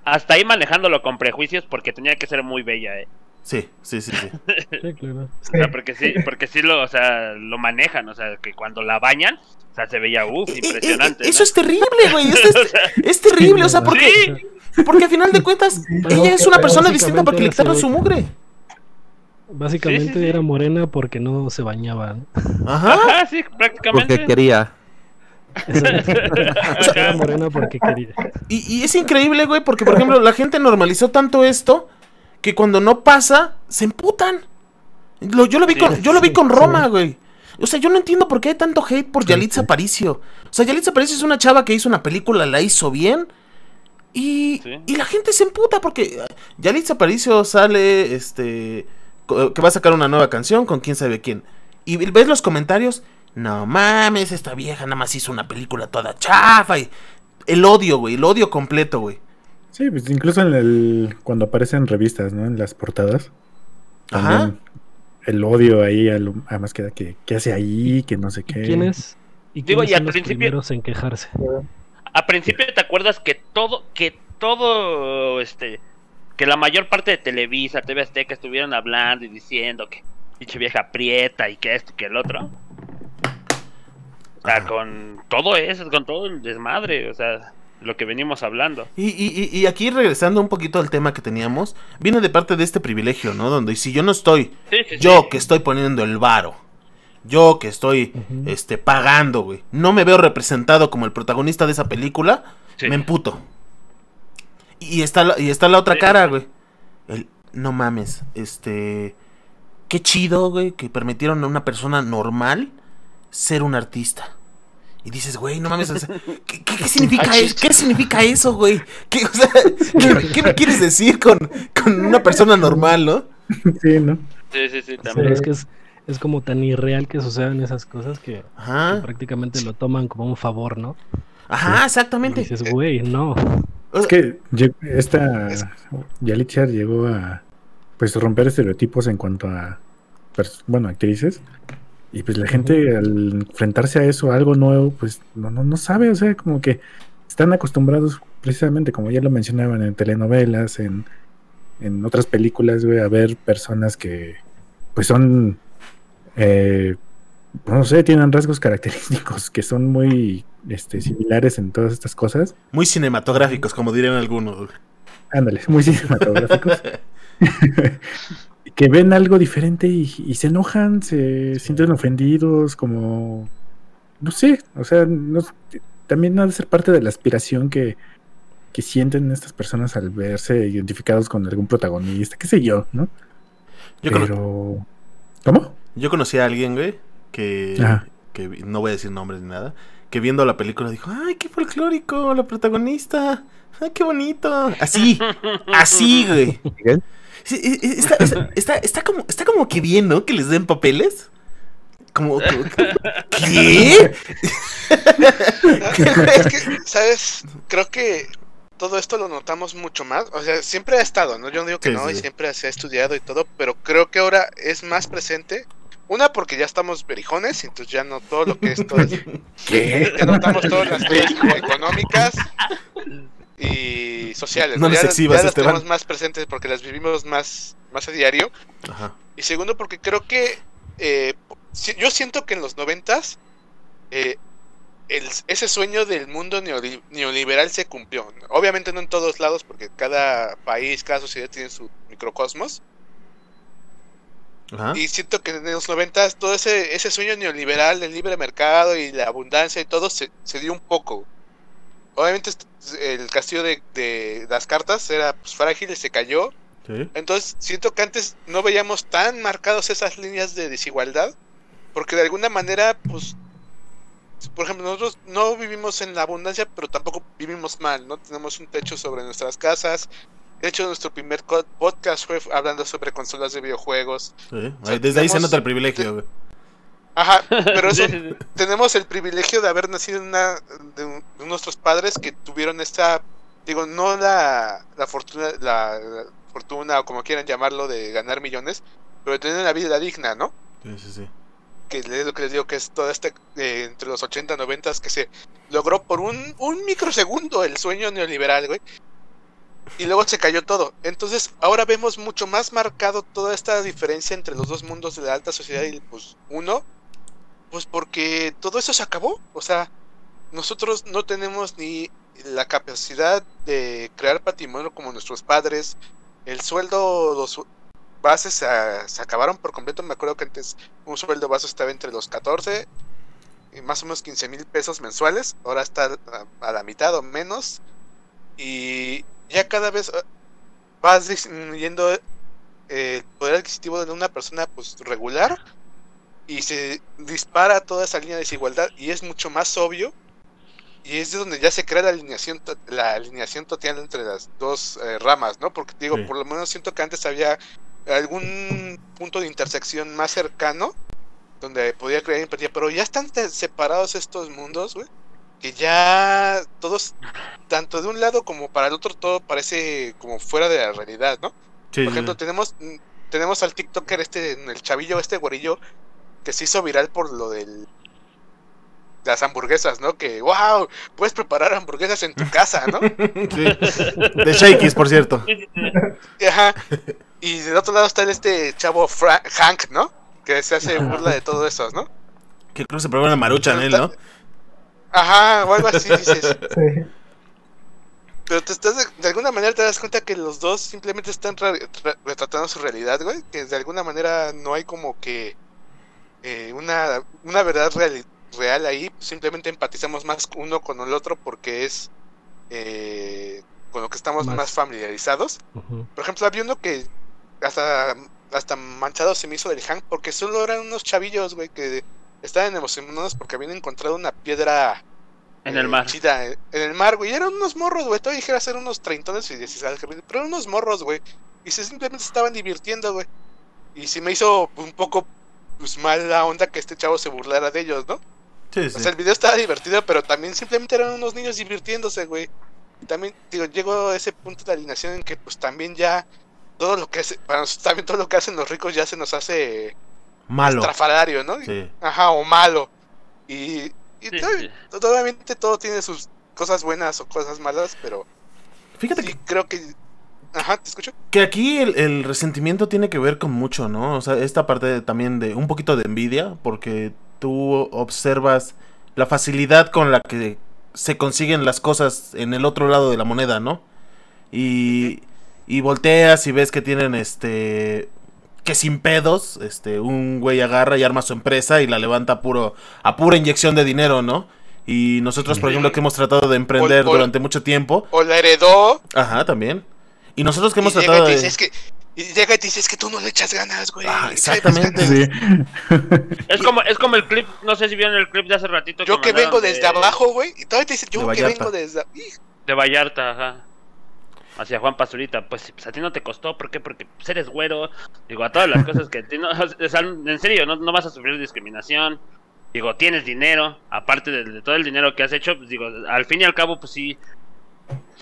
C: hasta ahí manejándolo con prejuicios porque tenía que ser muy bella, ¿eh?
B: Sí, sí, sí, sí.
I: Sí, claro.
C: O sea, porque sí, porque sí lo, o sea, lo manejan, o sea, que cuando la bañan, o sea, se veía, uff,
B: Eh, eh,
C: impresionante.
B: Eso
C: ¿no?
B: es terrible, güey. Es, es terrible, o sea, porque, porque a final de cuentas,
G: pero-
B: ella es una persona distinta porque le quitaron su mugre.
I: Básicamente
C: Sí, sí, sí.
I: era morena porque no se bañaba. ¿no?
B: Ajá.
C: Ajá, sí, prácticamente.
D: Porque quería.
I: Era morena porque quería.
B: Y, y es increíble, güey, porque, por ejemplo, la gente normalizó tanto esto que cuando no pasa, se emputan. Lo- yo lo vi
C: Sí,
B: con, yo lo vi con
I: sí.
B: Roma, güey. O sea, yo no entiendo por qué hay tanto hate por Yalitza Aparicio. O sea, Yalitza Aparicio es una chava que hizo una película, la hizo bien. Y,
C: Sí.
B: y la gente se emputa porque Yalitza Aparicio sale, este, que va a sacar una nueva canción con quién sabe quién. Y ves los comentarios, no mames, esta vieja nada más hizo una película toda chafa. Y el odio, güey, el odio completo, güey.
E: Sí, pues incluso en el, cuando aparecen revistas, ¿no? En las portadas.
B: Ajá.
E: también El odio ahí, a lo- además queda que, ¿qué hace ahí? Que no sé qué.
I: ¿Quién es? ¿Y
C: Digo, y al principio-
I: primeros en quejarse?
C: A principio te acuerdas que todo, que todo, este, que la mayor parte de Televisa, TV Azteca estuvieron hablando y diciendo que pinche vieja prieta y que esto y que el otro. O sea,
B: Ajá.
C: con todo eso, con todo el desmadre, o sea, lo que venimos hablando.
B: Y, y- y- y aquí regresando un poquito al tema que teníamos, viene de parte de este privilegio, ¿no? Donde si yo no estoy,
C: Sí, sí,
B: yo
C: sí.
B: que estoy poniendo el varo, yo que estoy este, pagando, güey, no me veo representado como el protagonista de esa película,
C: Sí.
B: me emputo. Y está, la- y está la otra
C: Sí.
B: cara, güey. El, no mames, este... Qué chido, güey, que permitieron a una persona normal ser un artista. Y dices, güey, no mames, o sea, ¿qué, qué- qué significa,
H: Ah,
B: eso? ¿qué significa eso, güey? ¿Qué, o sea, ¿qué, qué me quieres decir con, con una persona normal, no?
E: Sí, ¿no?
C: Sí, sí, sí,
I: Pero
C: también.
I: es que es, es como tan irreal que sucedan esas cosas que, prácticamente lo toman como un favor, ¿no?
B: ajá,
I: Y
B: exactamente.
I: dices, güey, no.
E: Es que esta Yalitza llegó a pues romper estereotipos en cuanto a bueno, actrices. Y pues la gente al enfrentarse a eso, a algo nuevo, pues no, no, no sabe, o sea, como que están acostumbrados precisamente, como ya lo mencionaban en telenovelas, en, en otras películas, güey, a ver personas que pues son, eh, no sé, tienen rasgos característicos que son muy este, similares en todas estas cosas.
B: Muy cinematográficos, como dirían algunos.
E: Ándale, muy cinematográficos. que ven algo diferente y, y se enojan, se sienten ofendidos, como. No sé, o sea, no- también ha de ser parte de la aspiración que, que sienten estas personas al verse identificados con algún protagonista, qué sé yo, ¿no?
B: Yo,
E: Pero. ¿Cómo?
B: yo conocí a alguien, güey, que,
E: Ajá.
B: que no voy a decir nombres ni nada, que viendo la película dijo, ay, qué folclórico, la protagonista, ay, qué bonito. Así, así, güey. Sí, e- e- Está, está, está, está como, está como que bien, ¿no? Que les den papeles. Como, como- ¿Qué?
H: es que, ¿sabes? Creo que todo esto lo notamos mucho más. O sea, siempre ha estado, ¿no? Yo no digo que
B: Sí,
H: no,
B: sí,
H: y siempre se ha estudiado y todo, pero creo que ahora es más presente. Una, porque ya estamos berijones, entonces ya no todo lo que es todo es-
E: ¿Qué?
H: Ya notamos todas las cosas como económicas y sociales.
B: No
H: ya,
B: exhibas,
H: ya las tenemos más presentes porque las vivimos más, más a diario.
B: Ajá.
H: Y segundo, porque creo que eh, si- yo siento que en los noventas eh, el- ese sueño del mundo neoli- neoliberal se cumplió. Obviamente no en todos lados, porque cada país, cada sociedad tiene su microcosmos.
B: Ajá.
H: Y siento que en los 90 todo ese, ese sueño neoliberal del libre mercado y la abundancia y todo se, se dio un poco. Obviamente el castillo de, de las cartas era pues, frágil y se cayó.
B: Sí.
H: Entonces siento que antes no veíamos tan marcados esas líneas de desigualdad. Porque de alguna manera, pues, por ejemplo, nosotros no vivimos en la abundancia, pero tampoco vivimos mal, ¿no? Tenemos un techo sobre nuestras casas. De hecho, nuestro primer podcast fue hablando sobre consolas de videojuegos.
B: Sí.
H: sea,
B: Ahí- Desde ahí se nota el privilegio.
H: Ajá, pero eso tenemos el privilegio de haber nacido en una de, un- de nuestros padres que tuvieron esta, digo, no la, la fortuna, la, la fortuna o como quieran llamarlo de ganar millones, pero de tener una vida digna, ¿no?
B: Sí, sí, sí.
H: Que es lo que les digo que es todo este eh, entre los 80 90 que se logró por un, un microsegundo el sueño neoliberal, güey. Y luego se cayó todo. Entonces, ahora vemos mucho más marcado toda esta diferencia entre los dos mundos de la alta sociedad y pues uno, pues porque todo eso se acabó. O sea, nosotros no tenemos ni la capacidad de crear patrimonio como nuestros padres. El sueldo, los bases se, acabaron por completo. Me acuerdo que antes un sueldo base estaba entre los 14 y más o menos 15 mil pesos mensuales. Ahora está a la mitad o menos. Y ya cada vez eh, vas disminuyendo eh, el poder adquisitivo de una persona pues regular y se dispara toda esa línea de desigualdad y es mucho más obvio y es de donde ya se crea la alineación la alineación total entre las dos eh, ramas, ¿no? Porque digo,
B: Sí.
H: por lo menos siento que antes había algún punto de intersección más cercano donde podía crear empatía, pero ya están separados estos mundos, güey, que ya todos, tanto de un lado como para el otro, todo parece como fuera de la realidad, ¿no?
B: Sí,
H: Por ejemplo,
B: sí.
H: tenemos tenemos al TikToker este, el chavillo, este güerillo, que se hizo viral por lo del las hamburguesas, ¿no? Que, wow, puedes preparar hamburguesas en tu casa, ¿no?
B: Sí. De Shakey's, por cierto.
H: Ajá. Y del otro lado está el este chavo Fra- Hank, ¿no? Que se hace burla de todo eso, ¿no?
B: Que creo que se probó una marucha en él, ¿no?
H: Ajá, o algo así dices.
G: Sí.
H: Pero te estás de, de alguna manera te das cuenta que los dos simplemente están re- re- retratando su realidad, güey. Que de alguna manera no hay como que eh, una, una verdad real, real ahí. Simplemente empatizamos más uno con el otro porque es eh, con lo que estamos
I: Más.
H: más, familiarizados. Por ejemplo, había uno que hasta, hasta manchado se me hizo del Hank porque solo eran unos chavillos, güey, que estaban emocionados porque habían encontrado una piedra
C: En
H: eh,
C: el mar.
H: chida en, el mar, güey. Y eran unos morros, güey. Todo dijera ser unos treintones y dieciséis, pero eran unos morros, güey. Y se simplemente estaban divirtiendo, güey. Y sí me hizo un poco pues mala onda que este chavo se burlara de ellos, ¿no?
B: Sí,
H: O
B: sí.
H: sea, el video estaba divertido, pero también simplemente eran unos niños divirtiéndose, güey. Y También, digo, llegó a ese punto de alineación en que pues también ya todo lo que hace, también todo lo que hacen los ricos ya se nos hace
B: Malo.
H: estrafalario, ¿no?
B: Sí.
H: Ajá, o malo. Y, y
C: Sí,
H: todo-
C: sí.
H: todo- obviamente todo tiene sus cosas buenas o cosas malas, pero
B: Fíjate
H: sí
B: que,
H: creo que... Ajá, te escucho.
B: que aquí el, el resentimiento tiene que ver con mucho, ¿no? O sea, esta parte de- también de un poquito de envidia, porque tú observas la facilidad con la que se consiguen las cosas en el otro lado de la moneda, ¿no? Y, y volteas y ves que tienen este que sin pedos, este, un güey agarra y arma su empresa y la levanta a puro, a pura inyección de dinero, ¿no? Y nosotros, por ejemplo, que hemos tratado de emprender
H: O- o-
B: durante mucho tiempo,
H: O la heredó.
B: ajá, también. Y nosotros que hemos
H: y
B: tratado de...
H: dice, es que, y llega y te dice, es que tú no le echas ganas, güey.
B: Ah, exactamente.
H: más ganas".
E: Sí.
C: Es como, es como el clip, no sé si vieron el clip de hace ratito.
H: Yo que vengo
C: de-
H: desde abajo, güey. Y todavía te dice, yo
B: De
H: que
B: Vallarta.
H: vengo desde...
C: De Vallarta, ajá. Hacia Juan Pazurita, pues, pues a ti no te costó, ¿por qué? Porque pues, eres güero. Digo, a todas las cosas que a ti no, o sea, en serio, no, no vas a sufrir discriminación. Digo, tienes dinero, aparte de, de todo el dinero que has hecho, pues digo, al fin y al cabo, pues sí,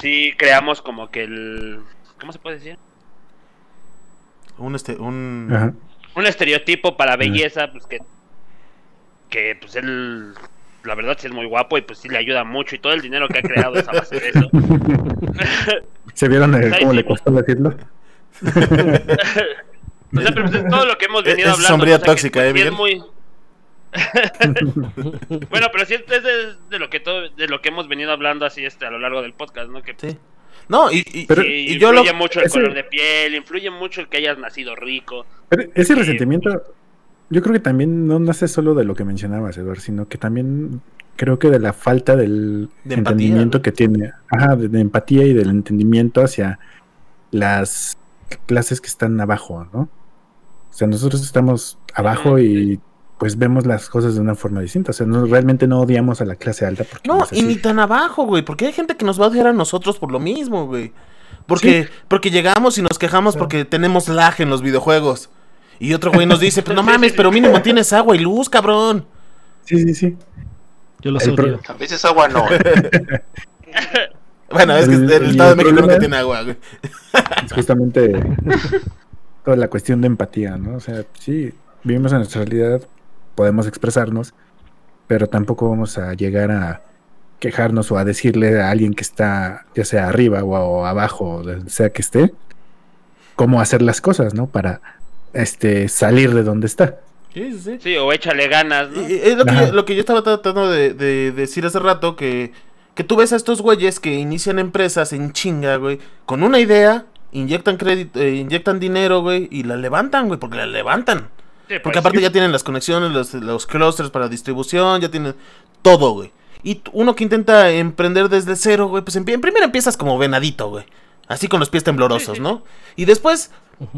C: sí creamos como que el, ¿cómo se puede decir?
B: Un este, un...
E: Ajá.
C: Un estereotipo para belleza, pues que, que pues él, la verdad sí es muy guapo y pues sí le ayuda mucho y todo el dinero que ha creado es a base de eso.
E: ¿Se vieron eh,
C: Ahí
E: cómo
C: sí,
E: le
C: ¿no?
E: costó decirlo?
C: O sea, pero es todo lo que hemos venido
B: Es
C: hablando.
B: sombría
C: ¿no? O sea, que,
B: tóxica,
C: pues,
B: ¿eh,
C: sí es muy... bueno, pero sí es de, de lo que todo, de lo que hemos venido hablando así este a lo largo del podcast, ¿no? Que
B: Sí. No, y, y,
E: Pero-
B: y yo lo...
C: influye mucho el
E: ese-
C: color de piel, influye mucho el que hayas nacido rico.
E: Pero ese resentimiento, yo creo que también no nace solo de lo que mencionabas, Eduardo, sino que también creo que de la falta del
B: De empatía,
E: entendimiento
B: ¿no?
E: que tiene, ajá, de, de empatía y del entendimiento hacia las clases que están abajo, ¿no? O sea, nosotros estamos abajo y pues vemos las cosas de una forma distinta. O sea, no, realmente no odiamos a la clase alta porque
B: No, y ni tan abajo, güey, porque hay gente que nos va a odiar a nosotros por lo mismo, güey. Porque, porque llegamos y nos quejamos porque tenemos lag en los videojuegos. Y otro güey nos dice, pues no mames, pero mínimo tienes agua y luz, cabrón.
E: Sí, sí, sí.
I: Yo
E: pro-
I: odio.
F: A veces agua no.
B: Bueno, es que
E: El-
B: el,
E: el
B: Estado de México nunca
E: es-
B: tiene agua, güey.
E: Es justamente toda la cuestión de empatía, ¿no? O sea, sí, vivimos en nuestra realidad, podemos expresarnos, pero tampoco vamos a llegar a quejarnos o a decirle a alguien que está, ya sea arriba o, o abajo, o donde sea que esté, cómo hacer las cosas, ¿no? Para este salir de donde está.
B: Sí, sí, sí.
C: Sí, o échale ganas, ¿no?
B: Es lo que, yo, lo que yo estaba tratando de, de decir hace rato, que, que tú ves a estos güeyes que inician empresas en chinga, güey, con una idea, inyectan crédito, eh, inyectan dinero, güey, y la levantan, güey, porque la levantan.
C: Sí,
B: Porque
C: pues,
B: aparte ya tienen las conexiones, los, los clusters para distribución, ya tienen todo, güey. Y uno que intenta emprender desde cero, güey, pues empie- primero empiezas como venadito, güey. Así con los pies temblorosos,
C: Sí.
B: ¿no? Y después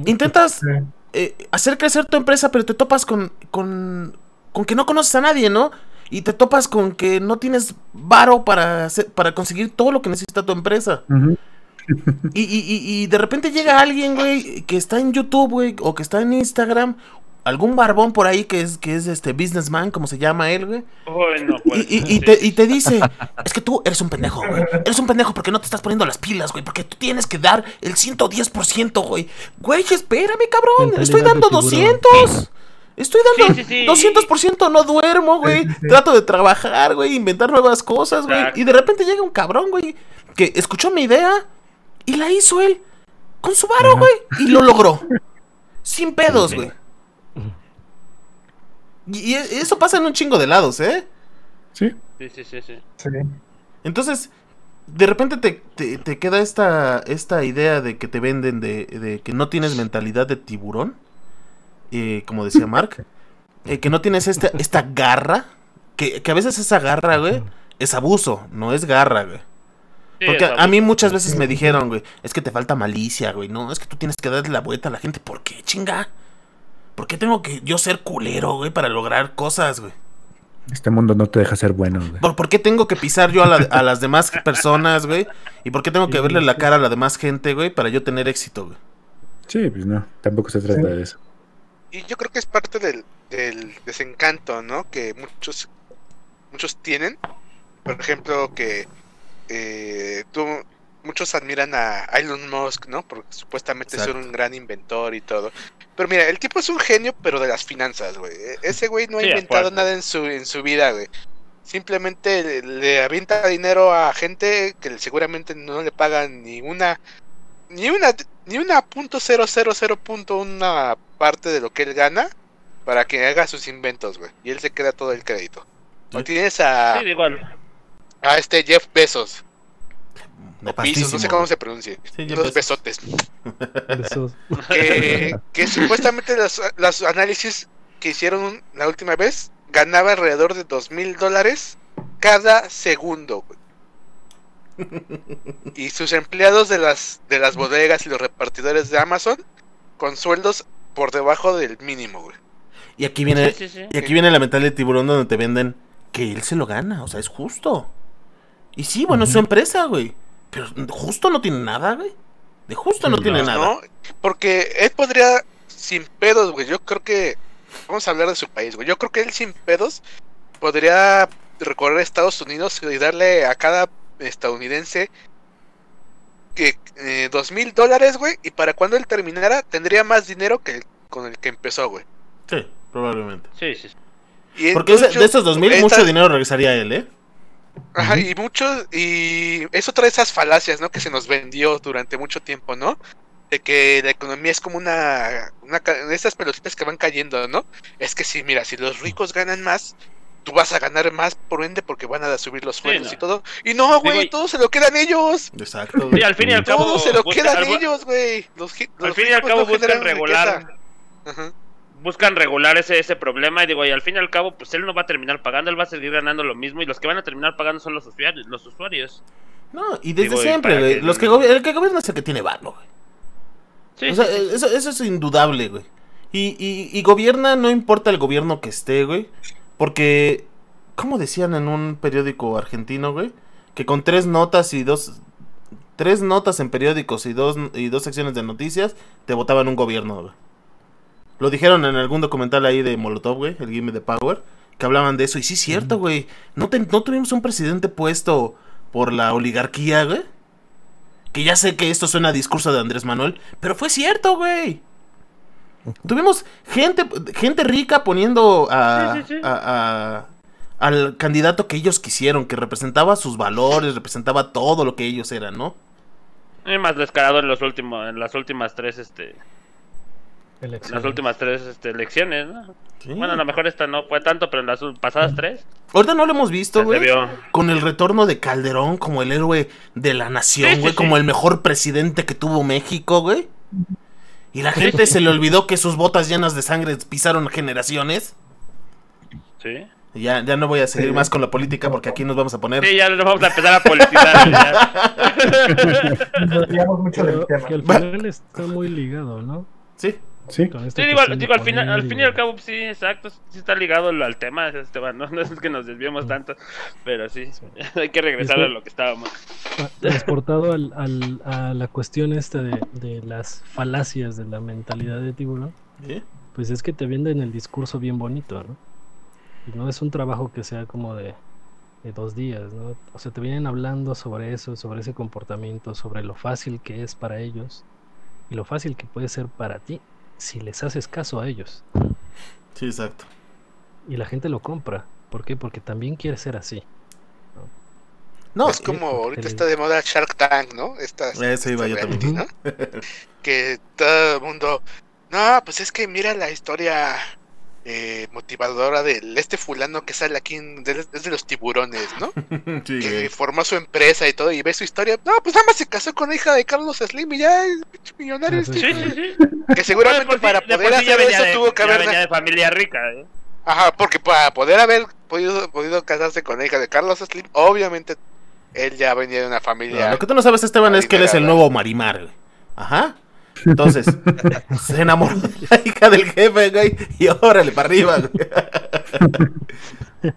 B: intentas. Eh, hacer crecer tu empresa, pero te topas con, con, con que no conoces a nadie, ¿no? Y te topas con que no tienes varo para, hacer- para conseguir todo lo que necesita tu empresa. Y, y, y, y de repente llega alguien, güey, que está en YouTube, güey, o que está en Instagram, algún barbón por ahí que es, que es este businessman, como se llama él, güey.
C: Bueno, pues,
B: Y, y- y
C: sí.
B: te, y te dice, es que tú eres un pendejo, güey. Eres un pendejo porque no te estás poniendo las pilas, güey. Porque tú tienes que dar el 110%, güey. Güey, espérame, cabrón.
I: Mentalidad
B: Estoy dando
I: tiburón.
B: 200. Estoy dando
C: Sí, sí, sí.
B: 200%, no duermo, güey.
G: Sí, sí, sí.
B: Trato de trabajar, güey, inventar nuevas cosas, güey.
C: Exacto.
B: Y de repente llega un cabrón, güey, que escuchó mi idea y la hizo él con su varo, güey. Y lo logró. Sin pedos, güey. Y, y eso pasa en un chingo de lados, ¿eh?
E: Sí.
C: Sí, sí, sí, sí.
G: Sí.
B: Entonces, de repente te, te- te queda esta, esta idea de que te venden de, de que no tienes mentalidad de tiburón, eh, como decía Mark, eh, que no tienes esta, esta garra, que, que a veces esa garra, güey, es abuso, no es garra, güey.
C: Sí,
B: Porque
C: sea,
B: a mí muchas veces me dijeron, güey, es que te falta malicia, güey, no, es que tú tienes que darle la vuelta a la gente, ¿por qué, chinga? ¿Por qué tengo que yo ser culero, güey, para lograr cosas, güey?
E: Este mundo no te deja ser bueno, güey.
B: ¿Por, por qué tengo que pisar yo a, la- a las demás personas, güey? ¿Y por qué tengo que verle la cara a la demás gente, güey, para yo tener éxito, güey?
E: Sí, pues no, tampoco se trata
G: Sí.
E: de eso.
H: Y yo creo que es parte del, del desencanto, ¿no? Que muchos, muchos tienen. Por ejemplo, que eh, tú, muchos admiran a Elon Musk, ¿no? Porque supuestamente es un gran inventor y todo. Pero mira, el tipo es un genio, pero de las finanzas, güey. E- Ese güey no ha
C: Sí,
H: inventado nada en su, en su vida, güey. Simplemente le, le avienta dinero a gente que seguramente no le pagan ni una ni una ni una punto cero cero cero punto una parte de lo que él gana para que haga sus inventos, güey. Y él se queda todo el crédito. O
B: Sí.
H: tienes a,
C: Sí, igual.
H: a este Jeff Bezos, o Bezos, no sé cómo se pronuncie.
B: Sí, Jeff
H: Los besotes. Que, que supuestamente los, los análisis que hicieron la última vez ganaba alrededor de dos mil dólares cada segundo. Y sus empleados de las de las bodegas y los repartidores de Amazon con sueldos por debajo del mínimo, güey.
B: Y aquí viene,
C: Sí, sí, sí.
B: y aquí viene la mentalidad de tiburón donde te venden que él se lo gana, o sea, es justo. Y sí, bueno, es su empresa, güey. Pero justo no tiene nada, güey. De justo no tiene nada.
H: ¿no? Porque él podría, sin pedos, güey, yo creo que, vamos a hablar de su país, güey, yo creo que él sin pedos podría recorrer Estados Unidos y darle a cada estadounidense que eh, dos mil dólares, güey, y para cuando él terminara tendría más dinero que el- con el que empezó, güey.
B: Sí, probablemente.
C: Sí, sí. sí.
B: Porque de esos 2000,
H: esta-
B: mucho dinero regresaría a él, ¿eh?
H: Ajá, y muchos, y es otra de esas falacias, ¿no? Que se nos vendió durante mucho tiempo, ¿no? De que la economía es como una, una ca- de esas pelotitas que van cayendo, ¿no? Es que si, mira, si los ricos ganan más, tú vas a ganar más por ende porque van a subir los sueldos
C: no.
H: y todo. Y no, güey,
C: güey.
H: todo se lo quedan ellos.
B: Exacto.
C: Sí,
B: güey.
C: al fin y al cabo.
H: Todo se lo
C: buscan-
H: quedan
C: al-
H: ellos, güey. Los, gi-
C: Al
H: los
C: fin y al cabo
H: no
C: buscan regular.
H: riqueza. Ajá.
C: Buscan regular ese, ese problema y digo, y al fin y al cabo, pues él no va a terminar pagando, él va a seguir ganando lo mismo y los que van a terminar pagando son los usuarios. Los usuarios.
B: No, y desde
C: Digo,
B: siempre, güey. Los que el que gobierna es el que tiene varo, güey.
C: Sí,
B: O sea,
C: sí, sí.
B: Eso, eso es indudable, güey. Y, y, y gobierna, no importa el gobierno que esté, güey. Porque, como decían en un periódico argentino, güey? Que con tres notas y dos... Tres notas en periódicos y dos, y dos secciones de noticias, te votaban un gobierno, güey. Lo dijeron en algún documental ahí de Molotov, güey, el Game de Power, que hablaban de eso. Y sí es cierto, güey. No, te- no tuvimos un presidente puesto por la oligarquía, güey. Que ya sé que esto suena a discurso de Andrés Manuel, pero fue cierto, güey. Tuvimos gente, gente rica poniendo a,
C: Sí, sí, sí.
B: a- a- al candidato que ellos quisieron, que representaba sus valores, representaba todo lo que ellos eran, ¿no?
C: Y más descarado en los últimos, en las últimas tres, este, en las últimas tres este, elecciones, ¿no?
B: Sí.
C: Bueno, a lo mejor esta no fue tanto, pero en las pasadas tres
B: Ahorita no lo hemos visto,
C: se
B: güey.
C: vio.
B: Con el retorno de Calderón como el héroe de la nación,
C: Sí, sí,
B: güey.
C: sí.
B: Como el mejor presidente que tuvo México, güey. Y la gente
C: sí.
B: se le olvidó que sus botas llenas de sangre pisaron generaciones.
C: Sí.
B: Ya, ya no voy a seguir
G: Sí.
B: más con la política porque aquí nos vamos a poner.
C: Sí, ya nos vamos a empezar a politizar. ya.
G: Mucho del tema.
I: que al final está muy ligado, ¿no?
B: Sí.
E: Sí.
I: Con esta
C: Sí, digo, al, final, al fin y al cabo, sí, exacto. Sí está ligado al tema, Esteban. No, no es que nos desviemos tanto, pero sí, hay que regresar a lo que estábamos.
I: tra- transportado al, al- a la cuestión esta de, de las falacias de la mentalidad de tiburón,
B: ¿Sí?
I: pues es que te venden el discurso bien bonito, ¿no? Y no es un trabajo que sea como de, de dos días, ¿no? O sea, te vienen hablando sobre eso, sobre ese comportamiento, sobre lo fácil que es para ellos y lo fácil que puede ser para ti si les haces caso a ellos.
B: Sí, exacto.
I: Y la gente lo compra. ¿Por qué? Porque también quiere ser así.
B: No,
H: es como ahorita
I: le-
H: está de moda Shark Tank, ¿no? Esta,
B: Eso iba yo
H: esta
B: también.
H: que todo el mundo, no, pues es que mira la historia eh, motivadora del este fulano que sale aquí, en- de, es de los tiburones, ¿no?
B: sí,
H: que formó su empresa y todo, y ve su historia, no, pues nada más se casó con la hija de Carlos Slim y ya es pinche millonario. Este
I: sí.
H: Que seguramente
C: sí-
H: para
C: de
H: poder hacer eso
C: de-
H: tuvo que haber...
C: venía de familia rica, ¿eh?
H: Ajá, porque para poder haber podido, podido casarse con la hija de Carlos Slim, obviamente él ya venía de una
B: No,
H: familia...
B: lo que tú no sabes, Esteban, es que él es el nuevo Marimar. Ajá. Entonces, se enamoró de la hija del jefe, güey. Y órale, para arriba, güey.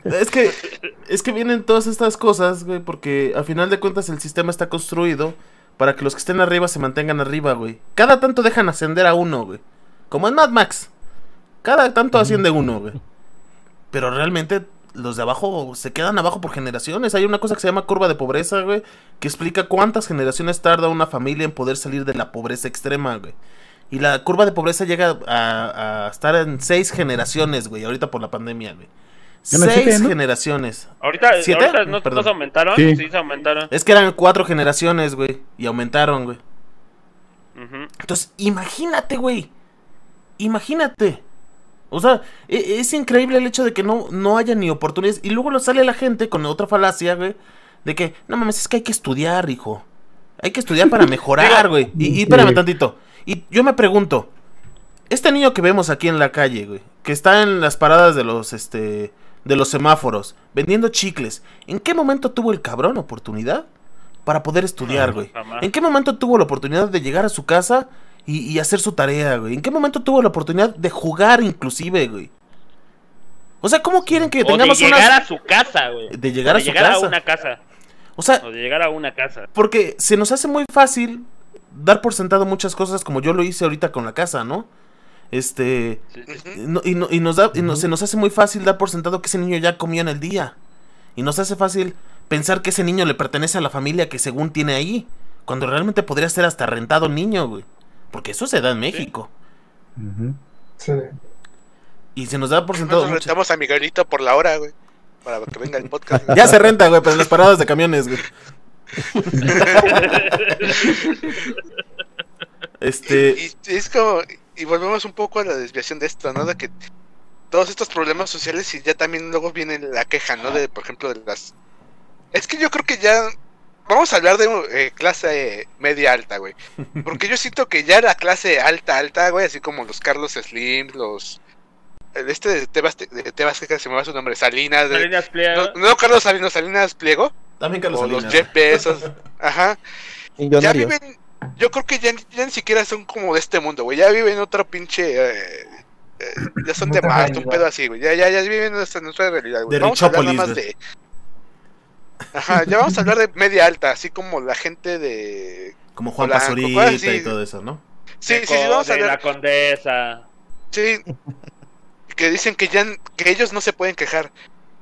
B: Es que, es que vienen todas estas cosas, güey, porque a final de cuentas el sistema está construido para que los que estén arriba se mantengan arriba, güey. Cada tanto dejan ascender a uno, güey. Como en Mad Max. Cada tanto asciende uno, güey. Pero realmente los de abajo se quedan abajo por generaciones. Hay una cosa que se llama curva de pobreza, güey, que explica cuántas generaciones tarda una familia en poder salir de la pobreza extrema, güey. Y la curva de pobreza llega a, a estar en seis generaciones, güey, ahorita por la pandemia, güey. Seis
E: siete, ¿no?
B: generaciones.
C: Ahorita,
B: ¿Siete?
C: ahorita no,
B: Perdón.
C: ¿no se aumentaron?
E: Sí.
C: Sí. se aumentaron.
B: Es que eran cuatro generaciones, güey, y aumentaron, güey. Entonces, imagínate, güey. Imagínate. O sea, e- es increíble el hecho de que no, no haya ni oportunidades. Y luego lo sale la gente con otra falacia, güey. De que, no mames, es que hay que estudiar, hijo. Hay que estudiar para mejorar, güey. Y, y espérame
E: Sí.
B: tantito. Y yo me pregunto, este niño que vemos aquí en la calle, güey, que está en las paradas de los, este, de los semáforos, vendiendo chicles, ¿en qué momento tuvo el cabrón oportunidad para poder estudiar,
C: No,
B: güey? ¿En qué momento tuvo la oportunidad de llegar a su casa y, y hacer su tarea, güey? ¿En qué momento tuvo la oportunidad de jugar inclusive, güey? O sea, ¿cómo quieren que
C: O de
B: tengamos
C: llegar
B: unas...
C: a su casa, güey.
B: De llegar
C: O
B: a su
C: llegar
B: casa.
C: a una casa.
B: O sea,
C: O de llegar a una casa.
B: porque se nos hace muy fácil dar por sentado muchas cosas como yo lo hice ahorita con la casa, ¿no? Este...
C: Sí, sí.
H: Ujú.
B: no- y, no- y nos da, y se nos hace muy fácil dar por sentado que ese niño ya comió en el día. Y nos hace fácil pensar que ese niño le pertenece a la familia que según tiene ahí. Cuando realmente podría ser hasta rentado niño, güey. Porque eso se da en México.
G: Sí.
B: Y se nos da por sentado
H: Nosotros
B: mucho-
H: rentamos a Miguelito por la hora, güey. Para que venga el podcast.
B: Ya se renta, güey, pero en las paradas de camiones, güey. Este...
H: Y es como, y volvemos un poco a la desviación de esto, ¿no? De que todos estos problemas sociales y ya también luego viene la queja, ¿no? De, por ejemplo, de las... Es que yo creo que ya... Vamos a hablar de eh, clase media alta, güey. Porque yo siento que ya la clase alta, alta, güey, así como los Carlos Slim, los... Este de Tebas, de Tebas que se me va su nombre, Salinas. de-
C: Salinas Pliego.
H: no, no Carlos Salinas, Salinas Pliego.
B: También Carlos
H: o los. Jeff Bezos. Ajá. Ya viven, yo creo que ya, ya ni siquiera son como de este mundo, güey. Ya viven otro pinche. eh, eh, ya son de más, un pedo así, güey. Ya, ya, ya viven nuestra, nuestra realidad, güey.
B: De
H: Vamos a hablar nada más de. Ajá, ya vamos a hablar de media alta, así como la gente de.
B: Como Juan
H: Polanco,
B: Pazurita
H: cosas así.
B: y todo eso, ¿no?
H: Sí,
C: de
H: sí, sí, vamos a
C: de la
H: hablar.
C: condesa.
H: Sí. Que dicen que ya que ellos no se pueden quejar.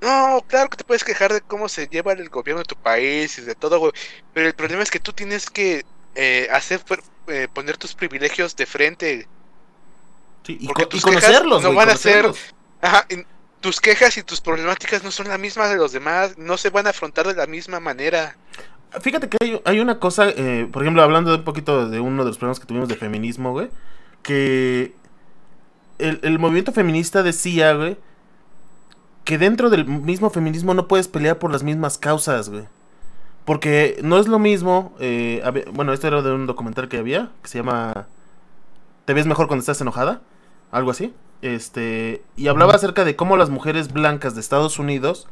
H: No, claro que te puedes quejar de cómo se lleva el gobierno de tu país y de todo, güey. Pero el problema es que tú tienes que eh, hacer eh, poner tus privilegios de frente.
B: Sí, y,
H: Porque
B: co- y
H: tus quejas
B: conocerlos,
H: no
B: güey,
H: van a ser-. Ajá, y tus quejas y tus problemáticas no son las mismas de los demás, no se van a afrontar de la misma manera.
B: Fíjate que hay, hay una cosa, eh, por ejemplo, hablando de un poquito de uno de los problemas que tuvimos de feminismo, güey, que el, movimiento feminista decía, güey, que dentro del mismo feminismo no puedes pelear por las mismas causas, güey. Porque no es lo mismo, eh, bueno, esto era de un documental que había, que se llama ¿Te ves mejor cuando estás enojada? Algo así. Este, y hablaba acerca de cómo las mujeres blancas de Estados Unidos,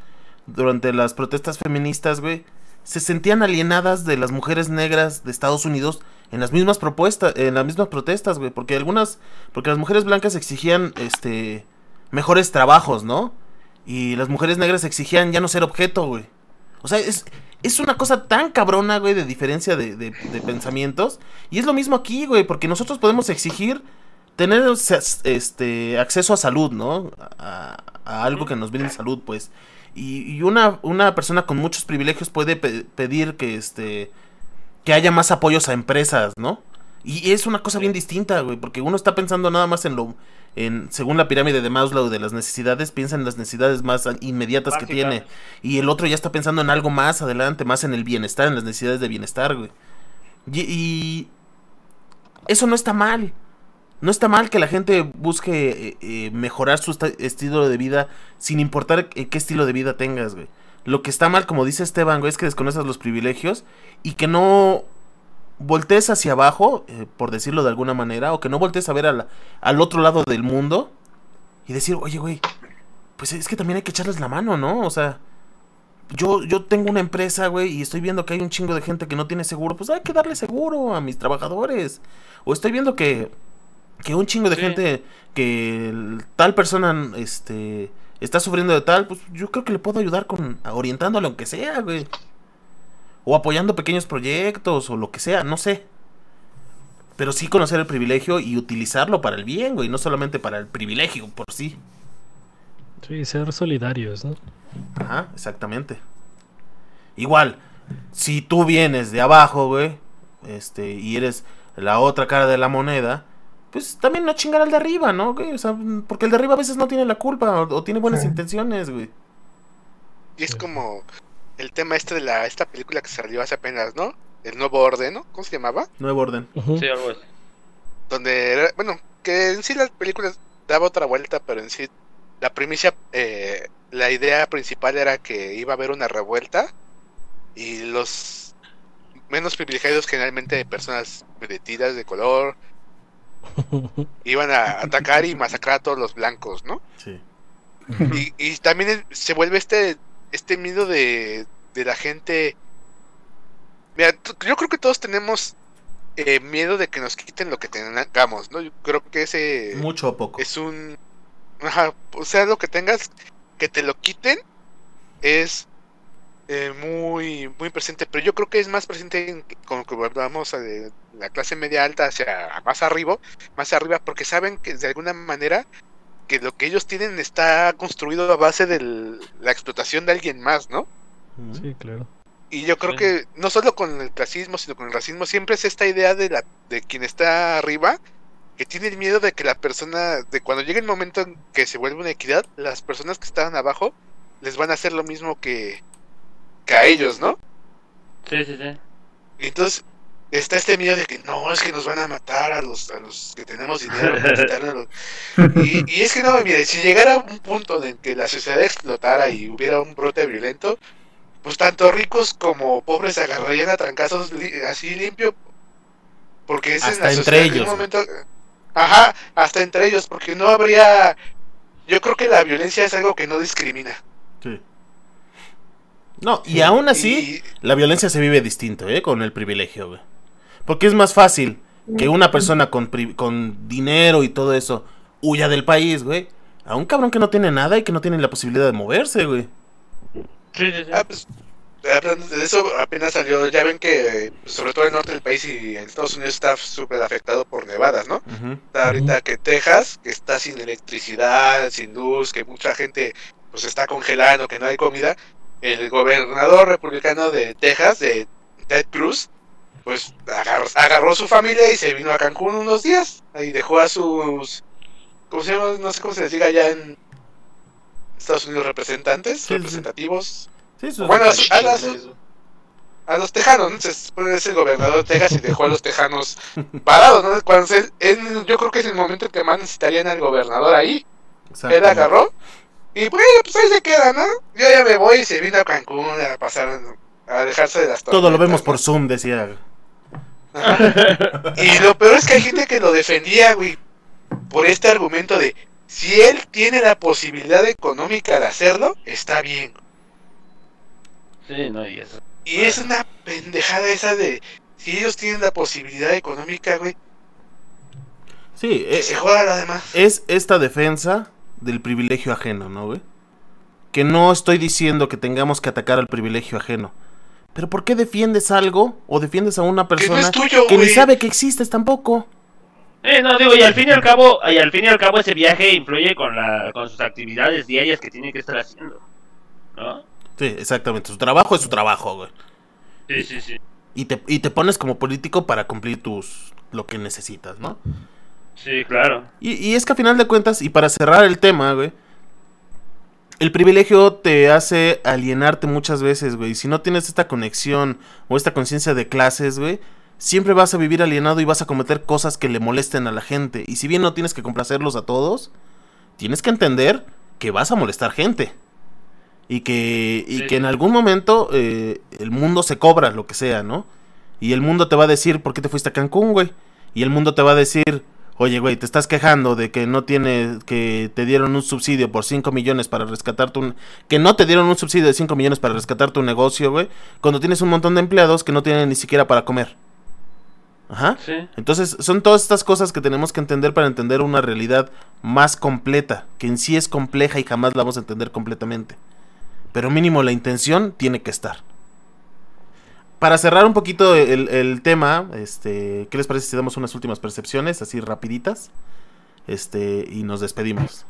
B: durante las protestas feministas, güey, se sentían alienadas de las mujeres negras de Estados Unidos en las mismas propuestas, en las mismas protestas, güey, porque algunas, porque las mujeres blancas exigían, este, mejores trabajos, ¿no? Y las mujeres negras exigían ya no ser objeto, güey. O sea, es, es una cosa tan cabrona, güey, de diferencia de, de- de pensamientos. Y es lo mismo aquí, güey, porque nosotros podemos exigir tener este acceso a salud, ¿no? A, a algo que nos brinde salud, pues. Y, y una, una persona con muchos privilegios puede pe- pedir que este que haya más apoyos a empresas, ¿no? Y es una cosa bien distinta, güey, porque uno está pensando nada más en lo en según la pirámide de Maslow de las necesidades, piensa en las necesidades más inmediatas que tiene y el otro ya está pensando en algo más adelante, más en el bienestar, en las necesidades de bienestar, güey. Y, y eso no está mal. No está mal que la gente busque eh, eh, mejorar su estilo de vida sin importar eh, qué estilo de vida tengas, güey. Lo que está mal, como dice Esteban, güey, es que desconoces los privilegios y que no voltees hacia abajo, por decirlo de alguna manera, o que no voltees a ver al otro lado del mundo y decir, oye, güey, pues es que también hay que echarles la mano, ¿no? O sea, yo, yo tengo una empresa, güey, y estoy viendo que hay un chingo de gente que no tiene seguro, pues hay que darle seguro a mis trabajadores. O estoy viendo que, que un chingo de
C: Sí.
B: gente, que tal persona, este, está sufriendo de tal, pues yo creo que le puedo ayudar con, orientándole aunque sea, güey. O apoyando pequeños proyectos, o lo que sea, no sé. Pero sí conocer el privilegio y utilizarlo para el bien, güey, no solamente para el privilegio por sí.
I: Sí, ser solidarios, ¿no?
B: Ajá, exactamente. Igual, si tú vienes de abajo, güey, este, y eres la otra cara de la moneda, pues también no chingar al de arriba, ¿no? güey? O sea, porque el de arriba a veces no tiene la culpa o, o tiene buenas
G: Sí.
B: intenciones, güey.
H: Y es como el tema este de la esta película que salió hace apenas, ¿no? El nuevo orden, ¿no? ¿Cómo se llamaba?
B: Nuevo orden.
C: Sí, algo así.
H: donde era- bueno que en sí la película daba otra vuelta pero en sí la primicia eh, la idea principal era que iba a haber una revuelta y los menos privilegiados generalmente personas vestidas de color iban a atacar y masacrar a todos los blancos no
B: Sí.
H: y, y también se vuelve este este miedo de, de la gente Mira, yo creo que todos tenemos eh, miedo de que nos quiten lo que tengamos, ¿no? Yo creo que ese
B: Mucho o poco.
H: es un... Ajá, o sea, lo que tengas, que te lo quiten, es eh, muy muy presente, pero yo creo que es más presente en, como que vamos a de la clase media alta hacia más arriba, más arriba, porque saben que de alguna manera que lo que ellos tienen está construido a base de la explotación de alguien más, ¿no?
I: Sí, claro.
H: Y yo creo
C: Sí.
H: que no solo con el clasismo, sino con el racismo, siempre es esta idea de la de quien está arriba, que tiene el miedo de que la persona, de cuando llegue el momento en que se vuelve una equidad, las personas que estaban abajo les van a hacer lo mismo que, que a ellos, ¿no?
C: Sí, sí, sí.
H: Y entonces, está este miedo de que no, es que nos van a matar a los, a los que tenemos dinero. a los- Y, y es que no, mire, si llegara un punto en que la sociedad explotara y hubiera un brote violento, pues tanto ricos como pobres se agarrarían a trancazos li- así limpio. Porque es en
B: Hasta
H: la
B: entre
H: sociedad que en
B: ellos,
H: un momento. Ajá, hasta entre ellos, porque no habría. Yo creo que la violencia es algo que no discrimina.
B: Sí. No, y aún así, la violencia se vive distinto, ¿eh? Con el privilegio, güey. Porque es más fácil que una persona con, pri- con dinero y todo eso huya del país, güey. A un cabrón que no tiene nada y que no tiene la posibilidad de moverse, güey.
C: Sí, sí, sí.
H: Ah, pues, hablando de eso, apenas salió. Ya ven que, eh, sobre todo en el norte del país y en Estados Unidos, está súper afectado por nevadas, ¿no? Está ahorita que Texas, que está sin electricidad, sin luz, que mucha gente pues está congelando, que no hay comida. El gobernador republicano de Texas, de Ted Cruz, pues agarró, agarró su familia y se vino a Cancún unos días. Ahí dejó a sus, ¿cómo se llama? No sé cómo se les diga allá en Estados Unidos, representantes,
B: Sí, sí.
H: representativos.
B: Sí, es-
H: Bueno, a, las- a los tejanos, ¿no? Se supone que es el gobernador de Texas y dejó a los tejanos parados, ¿no? Cuando se- en- yo creo que es el momento en que más necesitarían al gobernador ahí. Él agarró y bueno, pues ahí se queda, ¿no? Yo ya me voy y se vino a Cancún a pasar, a dejarse de las
B: Todo lo
H: tormentas,
B: vemos
H: ¿no?
B: por Zoom, decía.
H: Y lo peor es que hay gente que lo defendía, güey, por este argumento de si él tiene la posibilidad económica de hacerlo, está bien.
C: Sí, no, y eso.
H: Y es una pendejada esa de si ellos tienen la posibilidad económica, güey,
B: Sí,
H: que
B: eh,
H: se joda lo demás.
B: es esta defensa del privilegio ajeno, ¿no, güey? Que no estoy diciendo que tengamos que atacar al privilegio ajeno. Pero ¿por qué defiendes algo o defiendes a una
H: Que no
B: persona
H: tuyo,
B: que ni sabe que existes tampoco?
C: Eh, no, digo, y al fin y al cabo, y al fin y al cabo ese viaje influye con la, con sus actividades diarias que tiene que estar haciendo. ¿No?
B: Sí, exactamente. Su trabajo es su trabajo, güey.
C: Sí, sí, sí.
B: Y te, y te pones como político para cumplir tus lo que necesitas, ¿no?
C: Sí, claro.
B: Y, y es que a final de cuentas, y para cerrar el tema, güey, el privilegio te hace alienarte muchas veces, güey. Si no tienes esta conexión o esta conciencia de clases, güey, siempre vas a vivir alienado y vas a cometer cosas que le molesten a la gente. Y si bien no tienes que complacerlos a todos, tienes que entender que vas a molestar gente. Y que, y
C: Sí.
B: que en algún momento eh, el mundo se cobra, lo que sea, ¿no? Y el mundo te va a decir, ¿por qué te fuiste a Cancún, güey? Y el mundo te va a decir, oye, güey, te estás quejando de que no tienes, que te dieron un subsidio por 5 millones para rescatar tu... Que no te dieron un subsidio de 5 millones para rescatar tu negocio, güey. Cuando tienes un montón de empleados que no tienen ni siquiera para comer. Ajá.
C: Sí.
B: Entonces, son todas estas cosas que tenemos que entender para entender una realidad más completa, que en sí es compleja y jamás la vamos a entender completamente. Pero mínimo la intención tiene que estar. Para cerrar un poquito el, el tema, este, ¿qué les parece si damos unas últimas percepciones, así rapiditas? Este, y nos despedimos,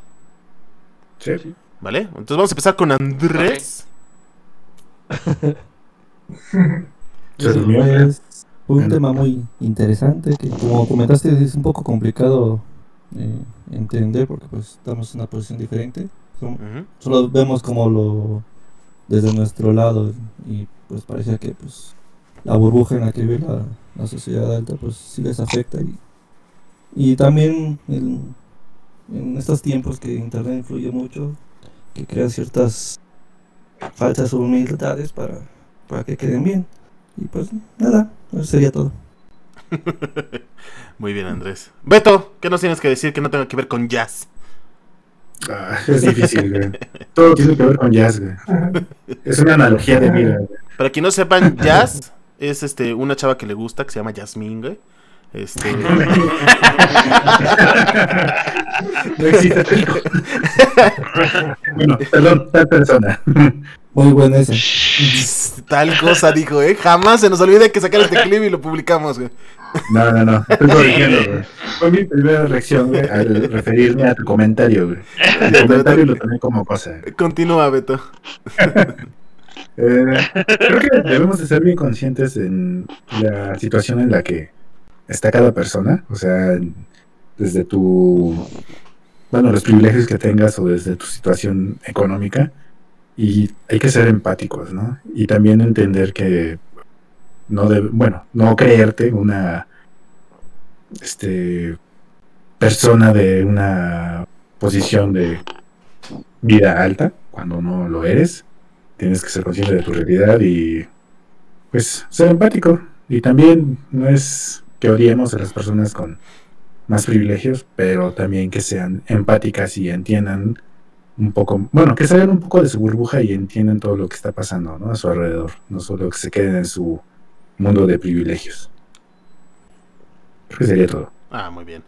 E: Sí.
B: ¿vale? Entonces vamos a empezar con Andrés.
D: Un tema muy interesante que como comentaste es un poco complicado eh, entender porque pues estamos en una posición diferente. Som-. Solo vemos como lo desde nuestro lado y pues parece que pues la burbuja en la que vive la, la sociedad alta pues sí les afecta y, y también en, en estos tiempos que internet influye mucho que crea ciertas falsas humildades para, para que queden bien y pues nada, eso sería todo.
B: Muy bien, Andrés. Beto, ¿qué nos tienes que decir que no tenga que ver con jazz?
E: Ah, es difícil, güey. Todo tiene que ver con jazz, güey. Es una analogía de vida, güey.
B: Para quien no sepan, jazz es este una chava que le gusta, que se llama Jasmine, güey. Este.
E: No existe. bueno, perdón, tal persona.
D: Muy buena esa.
B: Tal cosa dijo, ¿eh? Jamás se nos olvide que sacar este clip y lo publicamos, güey.
E: No, no, no. Estoy corrigiendo, güey. Fue mi primera reacción, güey, al referirme a tu comentario, güey. El comentario lo tomé como cosa.
B: Continúa, Beto.
E: Eh, creo que debemos de ser bien conscientes en la situación en la que está cada persona, o sea, desde tu, bueno, los privilegios que tengas o desde tu situación económica, y hay que ser empáticos, ¿no? Y también entender que no debe- bueno, no creerte una este persona de una posición de vida alta cuando no lo eres. Tienes que ser consciente de tu realidad y pues ser empático. Y también no es que odiemos a las personas con más privilegios, pero también que sean empáticas y entiendan un poco, bueno, que salgan un poco de su burbuja y entiendan todo lo que está pasando ¿no? a su alrededor, no solo que se queden en su mundo de privilegios. Creo que sería todo.
B: Ah, muy bien.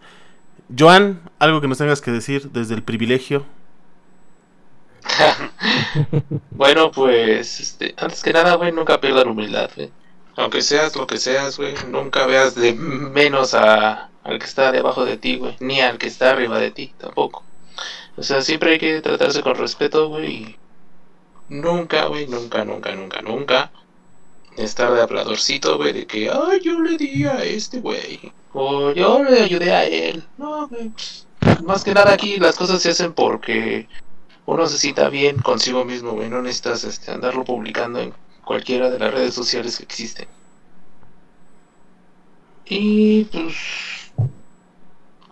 B: Joan, algo que nos tengas que decir desde el privilegio.
F: Bueno, pues, este, antes que nada, güey, nunca pierdas humildad. Aunque seas lo que seas, güey, nunca veas de menos a, al que está debajo de ti, güey, ni al que está arriba de ti, tampoco. O sea, siempre hay que tratarse con respeto, güey, nunca, güey, nunca, nunca, nunca, nunca estar de habladorcito, güey, de que, ay, yo le di a este güey, o yo le ayudé a él. No, güey, pues, más que nada aquí las cosas se hacen porque uno se sienta bien consigo mismo, güey. No necesitas este, andarlo publicando en cualquiera de las redes sociales que existen. Y pues.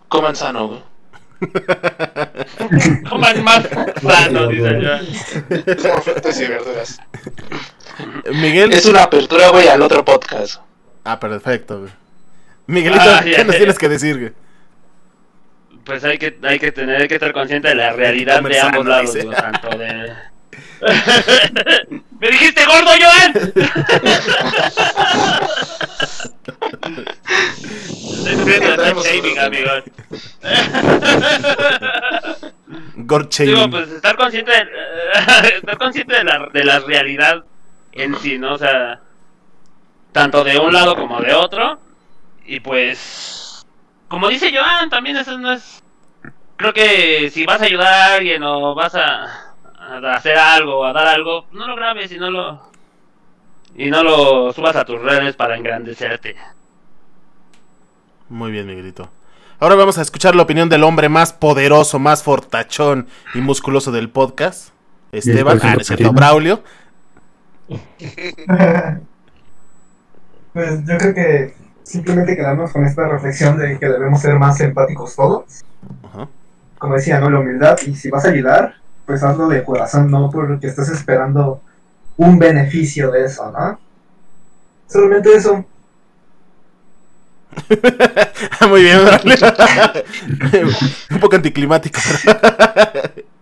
F: Coman sano, güey.
C: Coman más sano, dice yo.
H: Y verduras.
B: Miguel.
F: Es una apertura, güey, al otro podcast.
B: Ah, perfecto, güey. Miguelito,
C: Ah,
B: ¿qué nos tienes que decir, güey?
C: Pues hay que, hay que tener hay que estar consciente de la realidad de ambos lados,
B: dice.
C: tanto de... ¡Me dijiste gordo, Joan! Shaming,
H: otro
C: amigos.
B: Gorche.
C: Digo, pues estar consciente de, estar consciente de la, de la realidad en sí, ¿no? O sea, tanto de un lado como de otro. Y pues, como dice Joan, también eso no es... Creo que si vas a ayudar a alguien o vas a, a hacer algo, a dar algo, no lo grabes y no lo... Y no lo subas a tus redes para engrandecerte.
B: Muy bien, Miguelito. Ahora vamos a escuchar la opinión del hombre más poderoso, más fortachón y musculoso del podcast. Esteban, ah,
E: el
B: no es cierto? Braulio.
G: pues yo creo que simplemente quedarnos con esta reflexión de que debemos ser más empáticos todos.
B: Ajá.
G: Como decía, ¿no? La humildad. Y si vas a ayudar, pues hazlo de corazón, no porque estés esperando un beneficio de eso, ¿no? Solamente eso.
B: Muy bien. Un poco anticlimático.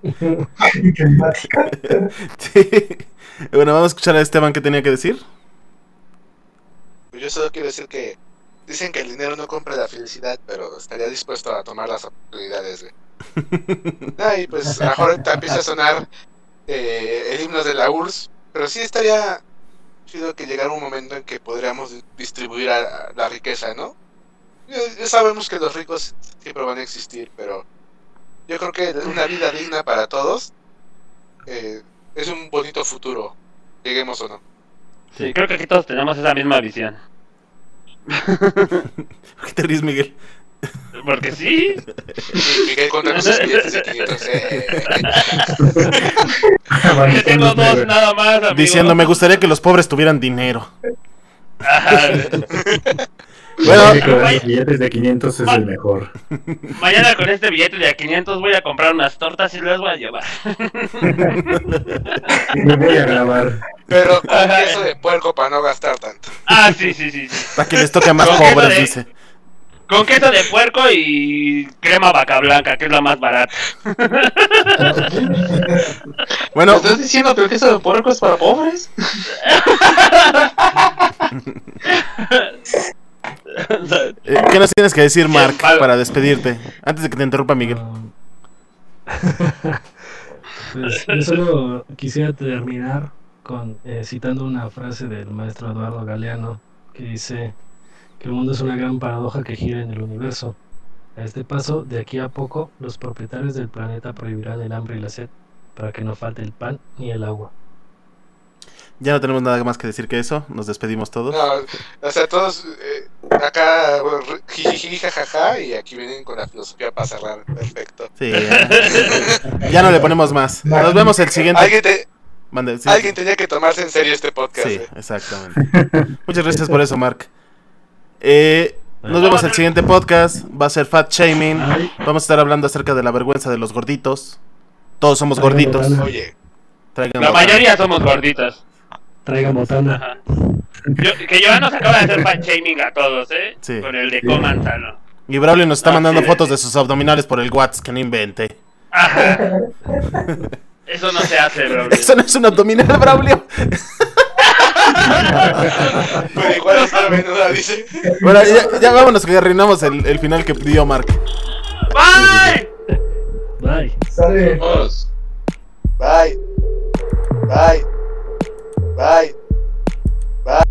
G: climática.
B: Sí. Bueno, vamos a escuchar a Esteban qué tenía que decir.
H: Pues yo solo quiero decir que dicen que el dinero no compra la felicidad, pero estaría dispuesto a tomar las oportunidades, güey. Ah, y pues a lo mejor te empieza a sonar eh, el himno de la URSS, pero sí estaría chido que llegara un momento en que podríamos distribuir a- a la riqueza, ¿no? Ya, ya sabemos que los ricos siempre van a existir, pero yo creo que una vida digna para todos eh, es un bonito futuro, lleguemos o no.
C: Sí, creo que aquí todos tenemos esa misma visión.
B: ¿Por qué te ríes, Miguel?
C: Porque sí.
H: Miguel contra de 500. eh.
C: Yo tengo dos nada más, amigo.
B: Diciendo, me gustaría que los pobres tuvieran dinero.
C: Ajá.
B: Bueno,
E: los billetes de 500 es el mejor.
C: Mañana con este billete de a 500 voy a comprar unas tortas y las voy a llevar.
E: Y me voy a grabar.
H: Pero con queso de puerco para no gastar tanto.
C: Ah, sí, sí, sí. sí.
B: para que les toque a más pobres,
C: de-
B: dice.
C: Con queso de puerco y crema vaca blanca, que es la más barata.
B: Bueno,
F: ¿Me estás diciendo que el queso de puerco es para pobres?
B: eh, ¿qué nos tienes que decir, Mark, para despedirte? Antes de que te interrumpa Miguel.
I: Pues yo solo quisiera terminar con eh, citando una frase del maestro Eduardo Galeano que dice que el mundo es una gran paradoja que gira en el universo. A este paso, de aquí a poco, los propietarios del planeta prohibirán el hambre y la sed para que no falte el pan ni el agua.
B: Ya no tenemos nada más que decir que eso. Nos despedimos todos.
H: No, o sea, todos eh, acá, bueno, jijiji, jajaja, y aquí vienen con la filosofía para cerrar. Perfecto.
B: Sí, ya, ya no le ponemos más. Nos vemos el siguiente.
H: ¿Alguien, te-
B: Mande, sí.
H: Alguien tenía que tomarse en serio este podcast.
B: Sí,
H: eh.
B: exactamente. Muchas gracias por eso, Mark. Eh, nos vemos en el siguiente podcast. Va a ser Fat Shaming. Vamos a estar hablando acerca de la vergüenza de los gorditos. Todos somos gorditos.
H: Oye,
B: Traigan
C: La mayoría somos gorditos.
I: Traigan botana.
C: Ajá. Yo- que Joan nos acaba de hacer fan shaming a todos, ¿eh?
B: Sí.
C: Con el de coman sano.
B: Y Braulio nos está
C: Ah,
B: mandando
C: sí.
B: fotos de sus abdominales por el WhatsApp, que no invente.
C: Ajá. Eso no se hace, bro.
B: Eso no es un abdominal, Braulio.
H: pero igual está menuda, dice.
B: Bueno, ya, ya vámonos que arruinamos el, el final que dio Mark.
C: ¡Bye!
I: Bye.
F: Vamos. Bye. Bye.
H: Bye. Bye.